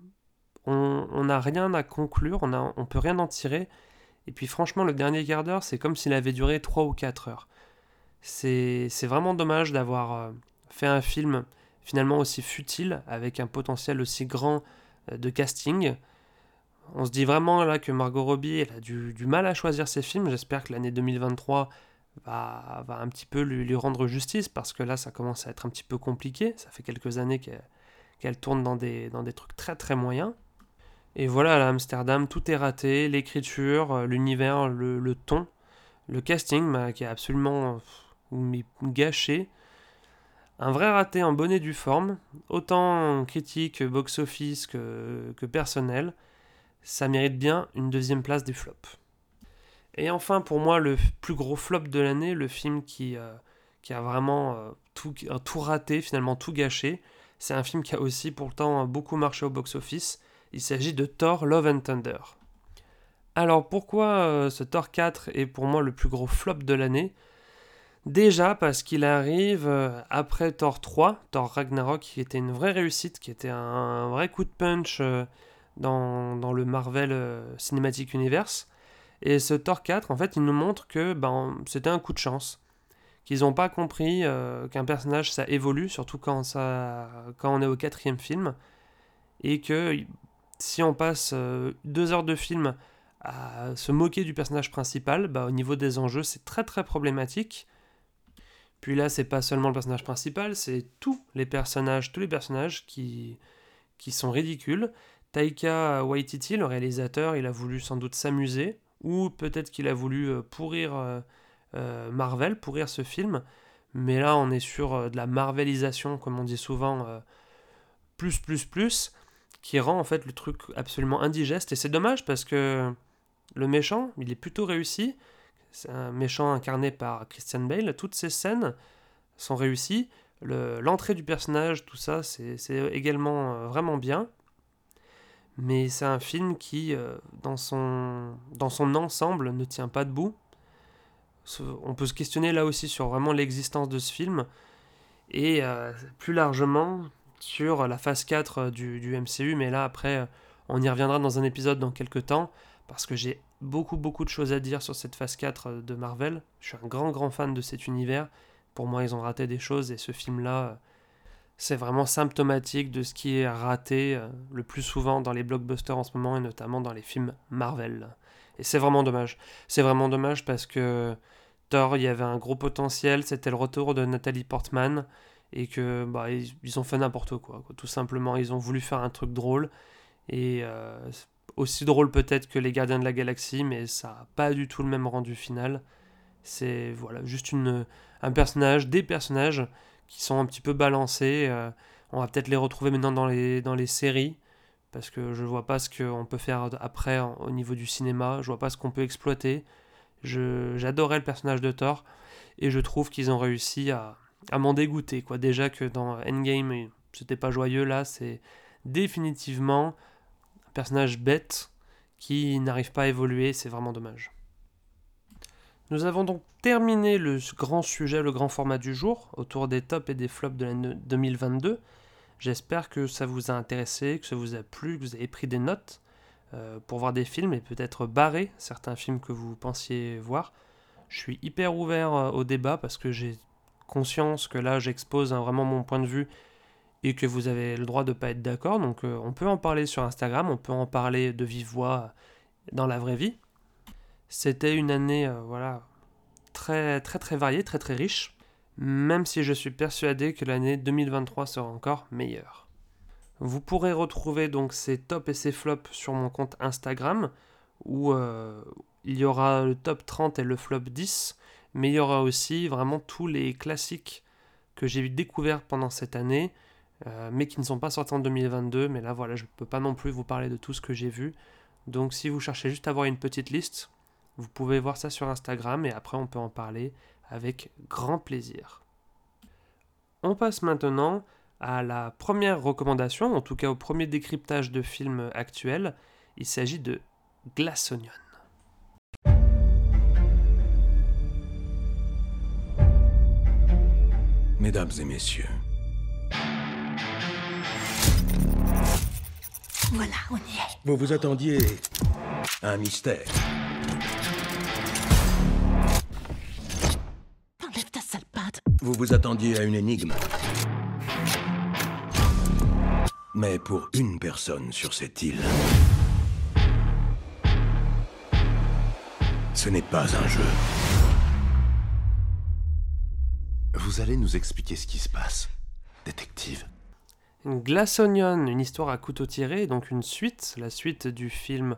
on n'a rien à conclure, on, on peut rien en tirer. Et puis franchement, le dernier quart d'heure, c'est comme s'il avait duré 3 ou 4 heures. C'est vraiment dommage d'avoir euh, fait un film finalement aussi futile, avec un potentiel aussi grand euh, de casting. On se dit vraiment là que Margot Robbie a du, mal à choisir ses films. J'espère que l'année 2023 va, un petit peu lui, rendre justice parce que là ça commence à être un petit peu compliqué. Ça fait quelques années qu'elle tourne dans des, dans des trucs très très moyens. Et voilà, à Amsterdam, tout est raté, l'écriture, euh, l'univers, le, ton, le casting bah, qui est absolument gâché. Un vrai raté en bonnet du forme, autant critique, box-office que, que personnel. Ça mérite bien une deuxième place des flops. Et enfin, pour moi, le plus gros flop de l'année, le film qui, euh, qui a vraiment euh, tout, tout raté, finalement tout gâché, c'est un film qui a aussi pourtant beaucoup marché au box-office. Il s'agit de Thor Love and Thunder. Alors pourquoi euh, ce Thor 4 est pour moi le plus gros flop de l'année? Déjà parce qu'il arrive après Thor 3, Thor Ragnarok, qui était une vraie réussite, qui était un, vrai coup de punch euh, dans, le Marvel euh, Cinematic Universe. Et ce Thor 4, en fait, il nous montre que ben, c'était un coup de chance. Qu'ils n'ont pas compris qu'un personnage, ça évolue, surtout quand, ça, quand on est au quatrième film. Et que si on passe deux heures de film à se moquer du personnage principal, bah, au niveau des enjeux, c'est très très problématique. Puis là, c'est pas seulement le personnage principal, c'est tous les personnages, tous les personnages qui, qui sont ridicules. Taika Waititi, le réalisateur, il a voulu sans doute s'amuser, ou peut-être qu'il a voulu euh, pourrir euh, euh, Marvel, pourrir ce film. Mais là, on est sur de la marvelisation, comme on dit souvent, plus, plus, plus, qui rend en fait le truc absolument indigeste. Et c'est dommage parce que le méchant, il est plutôt réussi. C'est un méchant incarné par Christian Bale. Toutes ces scènes sont réussies. L'entrée du personnage, tout ça, c'est également vraiment bien. Mais c'est un film qui, euh, dans, son, ensemble, ne tient pas debout. On peut se questionner là aussi sur vraiment l'existence de ce film. Et euh, plus largement sur la phase 4 du, du, MCU. Mais là, après, on y reviendra dans un épisode dans quelques temps. Parce que j'ai beaucoup beaucoup de choses à dire sur cette phase 4 euh, de Marvel. Je suis un grand grand fan de cet univers. Pour moi, ils ont raté des choses et ce film-là, euh, c'est vraiment symptomatique de ce qui est raté euh, le plus souvent dans les blockbusters en ce moment et notamment dans les films Marvel. Et c'est vraiment dommage. C'est vraiment dommage parce que Thor, il y avait un gros potentiel, c'était le retour de Nathalie Portman et que bah, ils, ont fait n'importe quoi, Tout simplement, ils ont voulu faire un truc drôle et aussi drôle peut-être que les Gardiens de la Galaxie, mais ça n'a pas du tout le même rendu final. C'est voilà, juste une, un personnage, des personnages qui sont un petit peu balancés. Euh, on va peut-être les retrouver maintenant dans les, dans les séries, parce que je vois pas ce qu'on peut faire après au niveau du cinéma, je vois pas ce qu'on peut exploiter. J'adorais le personnage de Thor, et je trouve qu'ils ont réussi à, à m'en dégoûter. Quoi. Déjà que dans Endgame, c'était pas joyeux, là, c'est définitivement personnage bête qui n'arrive pas à évoluer, c'est vraiment dommage. Nous avons donc terminé le grand sujet, le grand format du jour, autour des tops et des flops de l'année 2022. J'espère que ça vous a intéressé, que ça vous a plu, que vous avez pris des notes euh, pour voir des films et peut-être barrer certains films que vous pensiez voir. Je suis hyper ouvert euh, au débat parce que j'ai conscience que là j'expose hein, vraiment mon point de vue et que vous avez le droit de ne pas être d'accord. Donc euh, on peut en parler sur Instagram, on peut en parler de vive voix dans la vraie vie. C'était une année euh, voilà très très variée, très très riche, même si je suis persuadé que l'année 2023 sera encore meilleure. Vous pourrez retrouver donc ces tops et ces flops sur mon compte Instagram où euh, il y aura le top 30 et le flop 10, mais il y aura aussi vraiment tous les classiques que j'ai découverts pendant cette année, euh, mais qui ne sont pas sortis en 2022. Mais là, voilà, je ne peux pas non plus vous parler de tout ce que j'ai vu. Donc, si vous cherchez juste à avoir une petite liste, vous pouvez voir ça sur Instagram et après, on peut en parler avec grand plaisir. On passe maintenant à la première recommandation, en tout cas au premier décryptage de film actuel. Il s'agit de Glass Onion. Mesdames et messieurs, Voilà, on y est. Vous vous attendiez à un mystère. Vous vous attendiez à une énigme. Mais pour une personne sur cette île, ce n'est pas un jeu. Vous allez nous expliquer ce qui se passe, détective. Glass Onion, une histoire à couteau tiré, donc une suite, la suite du film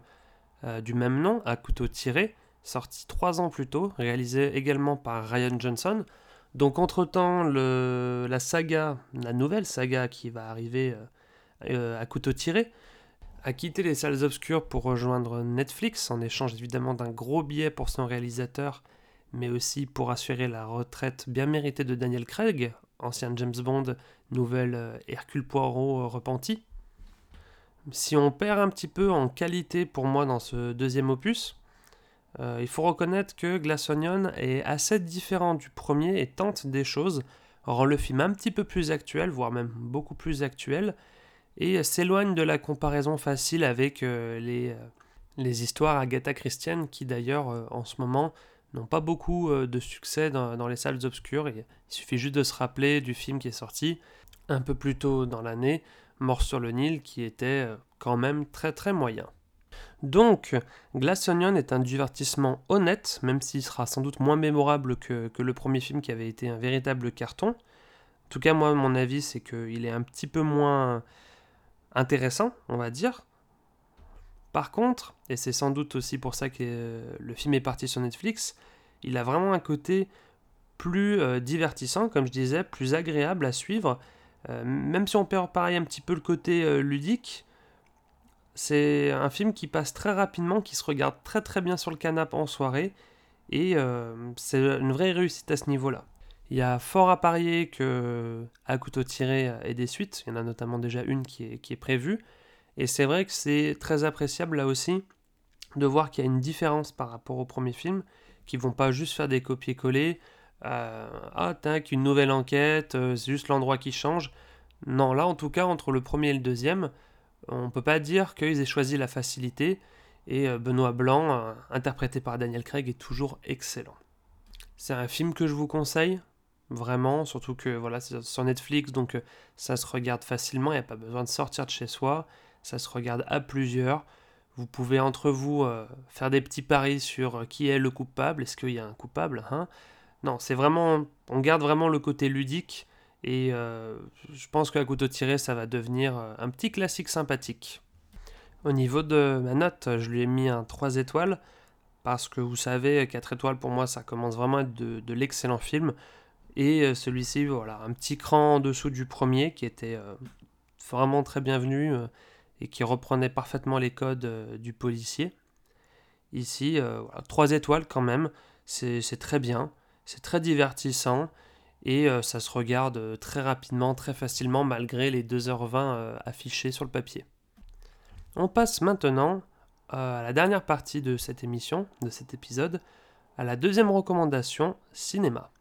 euh, du même nom, à couteau tiré, sorti trois ans plus tôt, réalisé également par Ryan Johnson. Donc entre-temps, la saga, la nouvelle saga qui va arriver euh, euh, à couteau tiré, a quitté les salles obscures pour rejoindre Netflix, en échange évidemment d'un gros billet pour son réalisateur, mais aussi pour assurer la retraite bien méritée de Daniel Craig, ancien James Bond, nouvelle euh, Hercule Poirot repenti. Si on perd un petit peu en qualité pour moi dans ce deuxième opus, euh, il faut reconnaître que Glass Onion est assez différent du premier et tente des choses, rend le film un petit peu plus actuel, voire même beaucoup plus actuel, et s'éloigne de la comparaison facile avec les, les histoires Agatha Christian qui d'ailleurs en ce moment n'ont pas beaucoup de succès dans, dans les salles obscures. il suffit juste de se rappeler du film qui est sorti un peu plus tôt dans l'année, Mort sur le Nil, qui était quand même très très moyen. Donc, Glass Onion est un divertissement honnête, même s'il sera sans doute moins mémorable que, le premier film qui avait été un véritable carton. En tout cas, moi, mon avis, c'est qu'il est un petit peu moins intéressant, on va dire. Par contre, et c'est sans doute aussi pour ça que le film est parti sur Netflix, il a vraiment un côté plus euh, divertissant, comme je disais, plus agréable à suivre. Euh, même si on perd pareil un petit peu le côté euh, ludique, c'est un film qui passe très rapidement, qui se regarde très très bien sur le canapé en soirée, et c'est une vraie réussite à ce niveau-là. Il y a fort à parier que à couteau tiré et des suites, il y en a notamment déjà une qui est, qui est prévue, et c'est vrai que c'est très appréciable là aussi de voir qu'il y a une différence par rapport au premier film, qui vont pas juste faire des copier-coller, euh, ah tac, une nouvelle enquête, euh, c'est juste l'endroit qui change. Non, là en tout cas, entre le premier et le deuxième, on peut pas dire qu'ils aient choisi la facilité, et euh, Benoît Blanc, interprété par Daniel Craig, est toujours excellent. C'est un film que je vous conseille, vraiment, surtout que voilà, c'est sur Netflix, donc ça se regarde facilement, il n'y a pas besoin de sortir de chez soi, ça se regarde à plusieurs. Vous pouvez entre vous faire des petits paris sur qui est le coupable, est-ce qu'il y a un coupable hein? Non, c'est vraiment. On garde vraiment le côté ludique. Et euh, je pense qu'à couteau tiré, ça va devenir euh, un petit classique sympathique. Au niveau de ma note, je lui ai mis un 3 étoiles. Parce que vous savez, 4 étoiles pour moi, ça commence vraiment à être de, l'excellent film. Et euh, celui-ci, voilà, un petit cran en dessous du premier qui était vraiment très bienvenu et qui reprenait parfaitement les codes du policier. Ici, 3 étoiles quand même, c'est très bien. C'est très divertissant et euh, ça se regarde euh, très rapidement, très facilement malgré les 2h20 euh, affichées sur le papier. On passe maintenant à la dernière partie de cette émission, de cet épisode, à la deuxième recommandation, cinéma.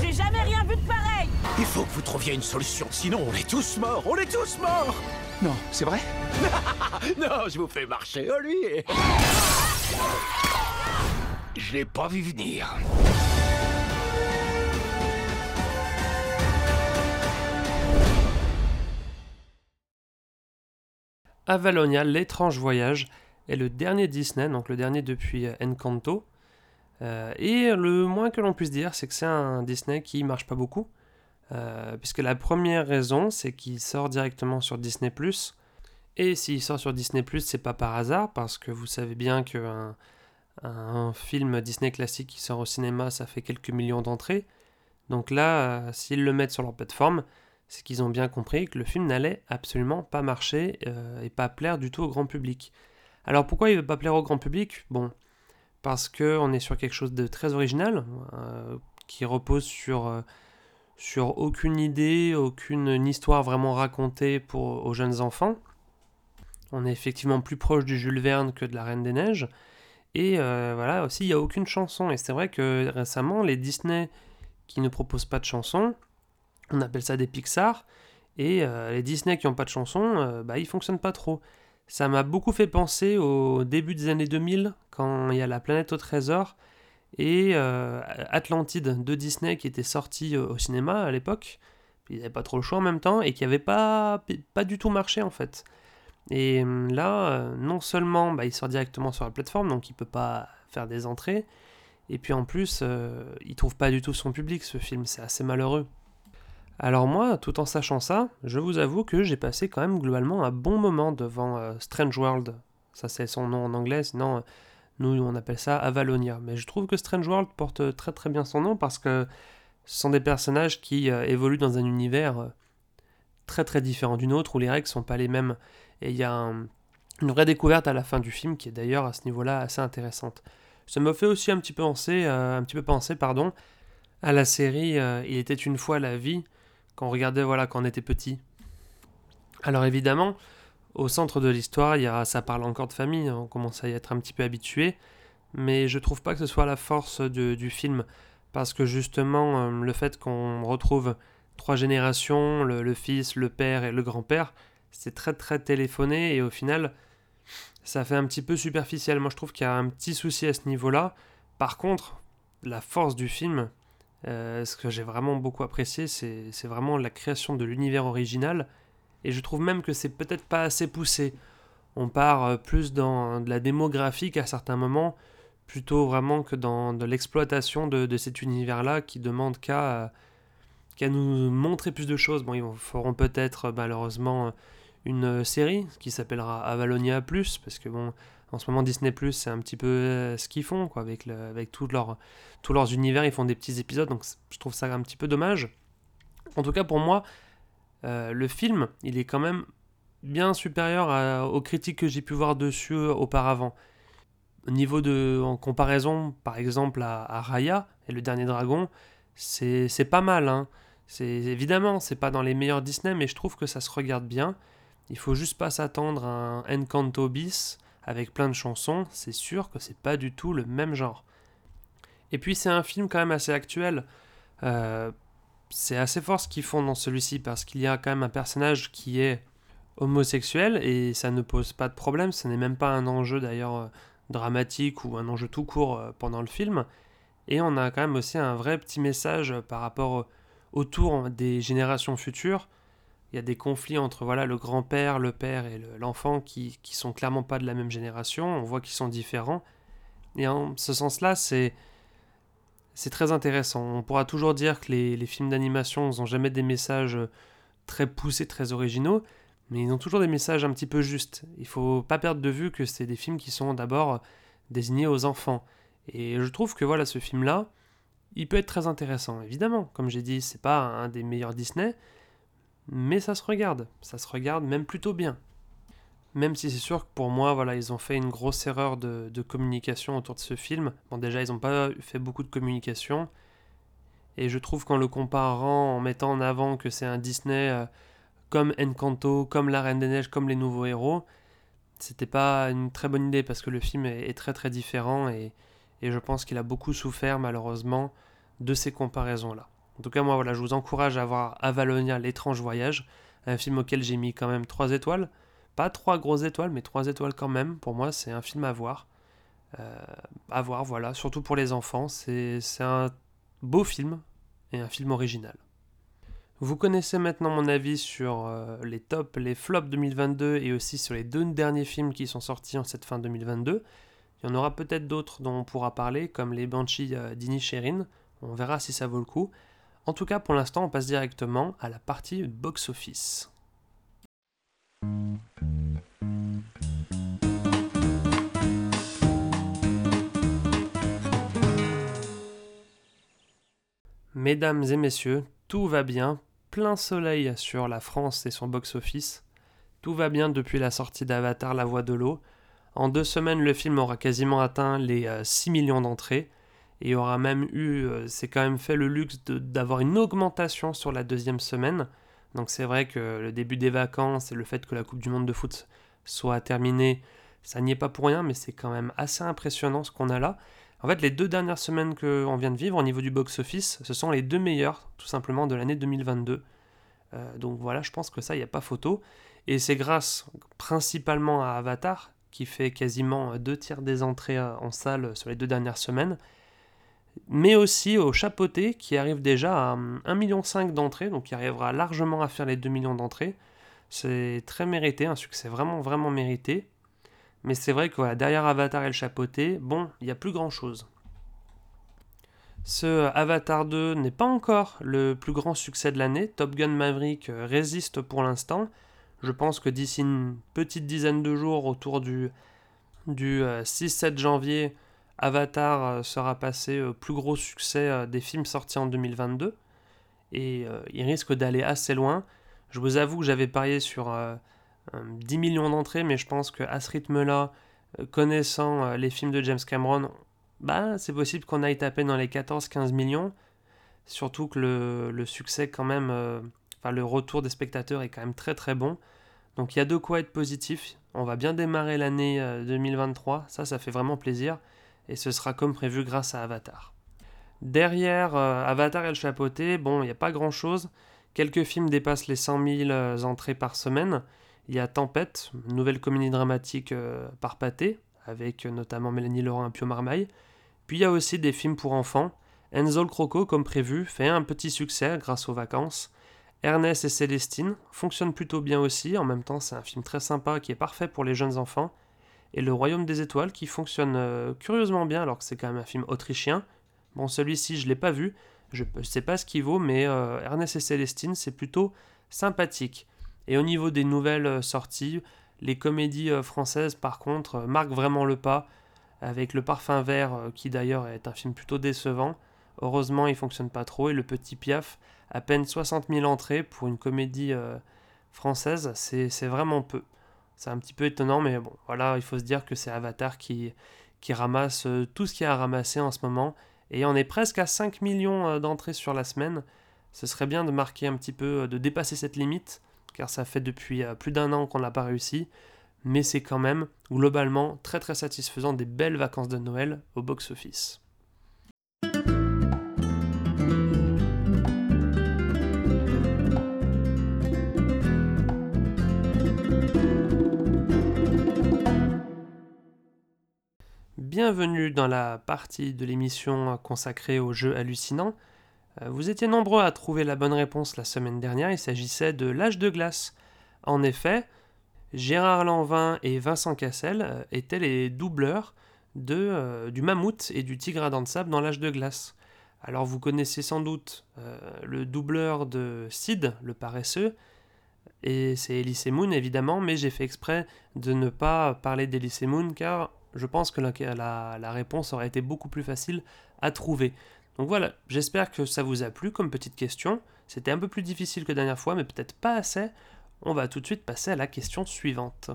J'ai jamais rien vu de pareil. Il faut que vous trouviez une solution, sinon on est tous morts On est tous morts. Non, c'est vrai? Non, je vous fais marcher, oh lui. Je l'ai pas vu venir. Avalonia, l'étrange voyage, est le dernier Disney, donc le dernier depuis Encanto, et le moins que l'on puisse dire, c'est que c'est un Disney qui marche pas beaucoup. Euh, puisque la première raison, c'est qu'il sort directement sur Disney ⁇ et s'il sort sur Disney ⁇ c'est pas par hasard, parce que vous savez bien qu'un un film Disney classique qui sort au cinéma, ça fait quelques millions d'entrées. Donc là, euh, s'ils le mettent sur leur plateforme, c'est qu'ils ont bien compris que le film n'allait absolument pas marcher et pas plaire du tout au grand public. Alors pourquoi il ne veut pas plaire au grand public? Bon, parce qu'on est sur quelque chose de très original, euh, qui repose sur, euh, sur aucune idée, aucune histoire vraiment racontée aux jeunes enfants. On est effectivement plus proche du Jules Verne que de la Reine des Neiges. Et euh, voilà, aussi, il n'y a aucune chanson. Et c'est vrai que récemment, les Disney qui ne proposent pas de chansons, on appelle ça des Pixar. Et les Disney qui n'ont pas de chansons, bah, ils fonctionnent pas trop. Ça m'a beaucoup fait penser au début des années 2000, quand il y a La planète au trésor et Atlantide de Disney qui était sorti au cinéma à l'époque. Il n'y avait pas trop le choix en même temps et qui n'avait pas, du tout marché en fait. Et hum, là, euh, non seulement bah, il sort directement sur la plateforme, donc il peut pas faire des entrées, et puis en plus, euh, il trouve pas du tout son public ce film, c'est assez malheureux. Alors moi, tout en sachant ça, je vous avoue que j'ai passé quand même globalement un bon moment devant euh, Strange World. Ça c'est son nom en anglais, sinon nous on appelle ça Avalonia. Mais je trouve que Strange World porte très très bien son nom parce que ce sont des personnages qui évoluent dans un univers très très différent d'une autre où les règles sont pas les mêmes. Et il y a une vraie découverte à la fin du film qui est d'ailleurs à ce niveau-là assez intéressante. Ça me fait aussi un petit peu penser, euh, un petit peu penser pardon, à la série euh, Il était une fois la vie, quand on regardait voilà, quand on était petit. Alors évidemment, au centre de l'histoire, il y a, ça parle encore de famille, on commence à y être un petit peu habitué, mais je trouve pas que ce soit la force du film, parce que justement, euh, le fait qu'on retrouve trois générations, le, fils, le père et le grand-père, c'est très très téléphoné et au final, ça fait un petit peu superficiel. Moi, je trouve qu'il y a un petit souci à ce niveau-là. Par contre, la force du film, euh, ce que j'ai vraiment beaucoup apprécié, c'est vraiment la création de l'univers original. Et je trouve même que c'est peut-être pas assez poussé. On part euh, plus dans de la démographique à certains moments, plutôt vraiment que dans l'exploitation de, cet univers-là qui demande qu'à nous montrer plus de choses. Bon, ils feront peut-être malheureusement une série qui s'appellera Avalonia Plus, parce que bon, en ce moment Disney Plus c'est un petit peu euh, ce qu'ils font, quoi, avec, avec tous leurs univers, ils font des petits épisodes, donc je trouve ça un petit peu dommage. En tout cas pour moi, euh, le film, il est quand même bien supérieur aux critiques que j'ai pu voir dessus euh, auparavant. Au niveau de, en comparaison par exemple à, à Raya et le dernier dragon, c'est pas mal. Hein. C'est évidemment, c'est pas dans les meilleurs Disney, mais je trouve que ça se regarde bien. Il faut juste pas s'attendre à un Encanto bis avec plein de chansons, c'est sûr que c'est pas du tout le même genre. Et puis c'est un film quand même assez actuel. Euh, c'est assez fort ce qu'ils font dans celui-ci parce qu'il y a quand même un personnage qui est homosexuel et ça ne pose pas de problème. Ce n'est même pas un enjeu d'ailleurs euh, dramatique ou un enjeu tout court euh, pendant le film. Et on a quand même aussi un vrai petit message par rapport autour des générations futures il y a des conflits entre voilà le grand-père, le père et l'enfant qui, qui sont clairement pas de la même génération. On voit qu'ils sont différents. Et en ce sens-là, c'est c'est très intéressant. On pourra toujours dire que les, films d'animation n'ont jamais des messages très poussés, très originaux, mais ils ont toujours des messages un petit peu justes. Il faut pas perdre de vue que c'est des films qui sont d'abord désignés aux enfants. Et je trouve que voilà, ce film-là, il peut être très intéressant. Évidemment, comme j'ai dit, c'est pas un des meilleurs Disney, mais ça se regarde, ça se regarde même plutôt bien. Même si c'est sûr que pour moi, voilà, ils ont fait une grosse erreur de, communication autour de ce film. Bon, déjà, ils n'ont pas fait beaucoup de communication. Et je trouve qu'en le comparant, en mettant en avant que c'est un Disney euh, comme Encanto, comme La Reine des Neiges, comme Les Nouveaux Héros, c'était pas une très bonne idée parce que le film est, très très différent et je pense qu'il a beaucoup souffert malheureusement de ces comparaisons-là. En tout cas, moi, voilà, je vous encourage à voir Avalonia, l'étrange voyage, un film auquel j'ai mis quand même 3 étoiles. Pas 3 grosses étoiles, mais 3 étoiles quand même. Pour moi, c'est un film à voir. Euh, à voir, voilà, surtout pour les enfants. C'est un beau film et un film original. Vous connaissez maintenant mon avis sur euh, les tops, les flops 2022 et aussi sur les deux derniers films qui sont sortis en cette fin 2022. Il y en aura peut-être d'autres dont on pourra parler, comme les Banshees euh, d'Inisherin. On verra si ça vaut le coup. En tout cas, pour l'instant, on passe directement à la partie box-office. Mesdames et messieurs, tout va bien, plein soleil sur la France et son box-office. Tout va bien depuis la sortie d'Avatar La Voix de l'eau. En deux semaines, le film aura quasiment atteint les 6 euh, millions d'entrées et aura même eu, euh, c'est quand même fait le luxe d'avoir une augmentation sur la deuxième semaine. Donc c'est vrai que le début des vacances et le fait que la Coupe du Monde de foot soit terminée, Ça n'y est pas pour rien, mais c'est quand même assez impressionnant ce qu'on a là. En fait, les deux dernières semaines qu'on vient de vivre au niveau du box-office, ce sont les deux meilleures, tout simplement, de l'année 2022. Euh, donc voilà, je pense que ça, il n'y a pas photo. Et c'est grâce principalement à Avatar, qui fait quasiment deux tiers des entrées euh, en salle sur les deux dernières semaines, mais aussi au Chapeauté, qui arrive déjà à 1,5 million d'entrées, donc qui arrivera largement à faire les 2 millions d'entrées. C'est très mérité, un succès vraiment, vraiment mérité. Mais c'est vrai que derrière Avatar et le Chapeauté, bon, il n'y a plus grand chose. Ce Avatar 2 n'est pas encore le plus grand succès de l'année. Top Gun Maverick euh, résiste pour l'instant. Je pense que d'ici une petite dizaine de jours, autour du, du 6-7 euh, janvier, Avatar euh, sera passé au plus gros succès des films sortis en 2022. Et il risque d'aller assez loin. Je vous avoue que j'avais parié sur 10 millions d'entrées, mais je pense qu'à ce rythme-là, connaissant les films de James Cameron, bah, c'est possible qu'on aille taper dans les 14-15 millions. Surtout que le, succès, quand même, euh, le retour des spectateurs est quand même très très bon. Donc il y a de quoi être positif. On va bien démarrer l'année 2023. Euh, ça, ça fait vraiment plaisir. Et ce sera comme prévu grâce à Avatar. Derrière euh, Avatar et le chapeauté, bon, il n'y a pas grand chose. Quelques films dépassent les 100 000 entrées par semaine. Il y a Tempête, nouvelle comédie dramatique par Pathé, avec notamment Mélanie Laurent et Pio Marmaille. Puis il y a aussi des films pour enfants. Enzo le Croco, comme prévu, fait un petit succès grâce aux vacances. Ernest et Célestine fonctionnent plutôt bien aussi, en même temps c'est un film très sympa qui est parfait pour les jeunes enfants. Et Le Royaume des Étoiles qui fonctionne euh, curieusement bien alors que c'est quand même un film autrichien. Bon celui-ci je l'ai pas vu, je ne sais pas ce qu'il vaut, mais euh, Ernest et Célestine c'est plutôt sympathique. Et au niveau des nouvelles euh, sorties, les comédies françaises par contre marquent vraiment le pas avec Le Parfum Vert, qui d'ailleurs est un film plutôt décevant. Heureusement, il fonctionne pas trop. Et Le Petit Piaf, à peine 60 000 entrées pour une comédie française, c'est vraiment peu. C'est un petit peu étonnant, mais bon, voilà, il faut se dire que c'est Avatar qui, ramasse euh, tout ce qu'il y a à ramasser en ce moment. Et on est presque à 5 millions d'entrées sur la semaine. Ce serait bien de marquer un petit peu, de dépasser cette limite, car ça fait depuis plus d'un an qu'on n'a pas réussi mais c'est quand même globalement très très satisfaisant des belles vacances de Noël au box-office. Bienvenue dans la partie de l'émission consacrée aux jeux hallucinants. Euh, vous étiez nombreux à trouver la bonne réponse la semaine dernière, il s'agissait de l'âge de glace. En effet, Gérard Lanvin et Vincent Cassel euh, étaient les doubleurs de, euh, du mammouth et du tigre à dents de sable dans l'âge de glace. Alors vous connaissez sans doute le doubleur de Sid, le paresseux, et c'est Elise Moon évidemment, mais j'ai fait exprès de ne pas parler d'Elise Moon car je pense que la, réponse aurait été beaucoup plus facile à trouver. Donc voilà, j'espère que ça vous a plu comme petite question. C'était un peu plus difficile que la dernière fois, mais peut-être pas assez on va tout de suite passer à la question suivante.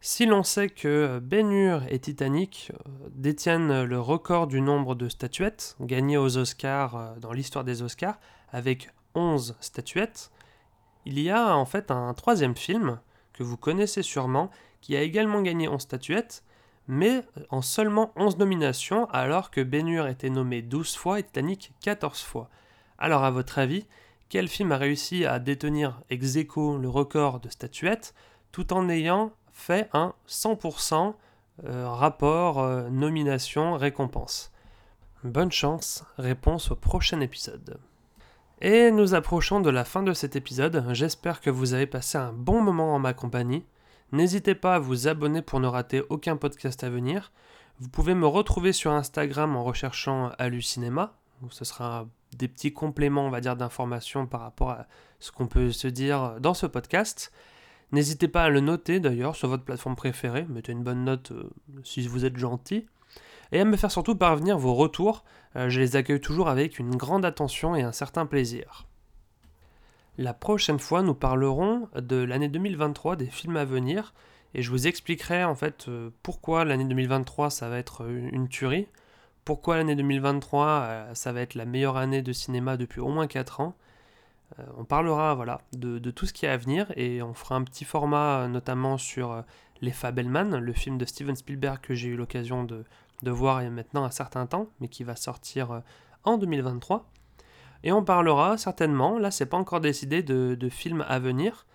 Si l'on sait que Ben Hur et Titanic euh, détiennent le record du nombre de statuettes gagnées aux Oscars euh, dans l'histoire des Oscars, avec 11 statuettes, il y a en fait un troisième film que vous connaissez sûrement qui a également gagné 11 statuettes, mais en seulement 11 nominations, alors que Hur était nommé 12 fois et Titanic 14 fois. Alors à votre avis, quel film a réussi à détenir ex aequo le record de statuettes tout en ayant fait un 100% euh, rapport euh, nomination récompense Bonne chance, réponse au prochain épisode. Et nous approchons de la fin de cet épisode, j'espère que vous avez passé un bon moment en ma compagnie. N'hésitez pas à vous abonner pour ne rater aucun podcast à venir. Vous pouvez me retrouver sur Instagram en recherchant Cinéma, ce sera des petits compléments, on va dire, d'informations par rapport à ce qu'on peut se dire dans ce podcast. N'hésitez pas à le noter d'ailleurs sur votre plateforme préférée, mettez une bonne note euh, si vous êtes gentil. Et à me faire surtout parvenir vos retours, euh, je les accueille toujours avec une grande attention et un certain plaisir. La prochaine fois, nous parlerons de l'année 2023, des films à venir, et je vous expliquerai en fait euh, pourquoi l'année 2023 ça va être une tuerie, pourquoi l'année 2023, euh, ça va être la meilleure année de cinéma depuis au moins 4 ans. Euh, on parlera voilà, de, tout ce qui est à venir et on fera un petit format euh, notamment sur Les Fabelman, le film de Steven Spielberg que j'ai eu l'occasion de, de voir il y a maintenant un certain temps, mais qui va sortir euh, en 2023. Et on parlera certainement, là c'est pas encore décidé, de, films à venir,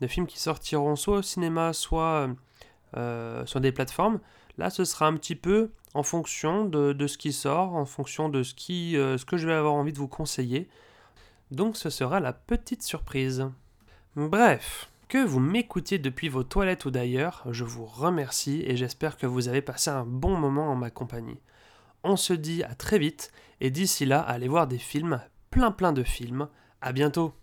de films qui sortiront soit au cinéma, soit euh, sur des plateformes. Là ce sera un petit peu en fonction de, de ce qui sort, en fonction de ce, qui, euh, ce que je vais avoir envie de vous conseiller. Donc ce sera la petite surprise. Bref, que vous m'écoutiez depuis vos toilettes ou d'ailleurs, je vous remercie et j'espère que vous avez passé un bon moment en ma compagnie. On se dit à très vite et d'ici là, allez voir des films, plein plein de films. À bientôt.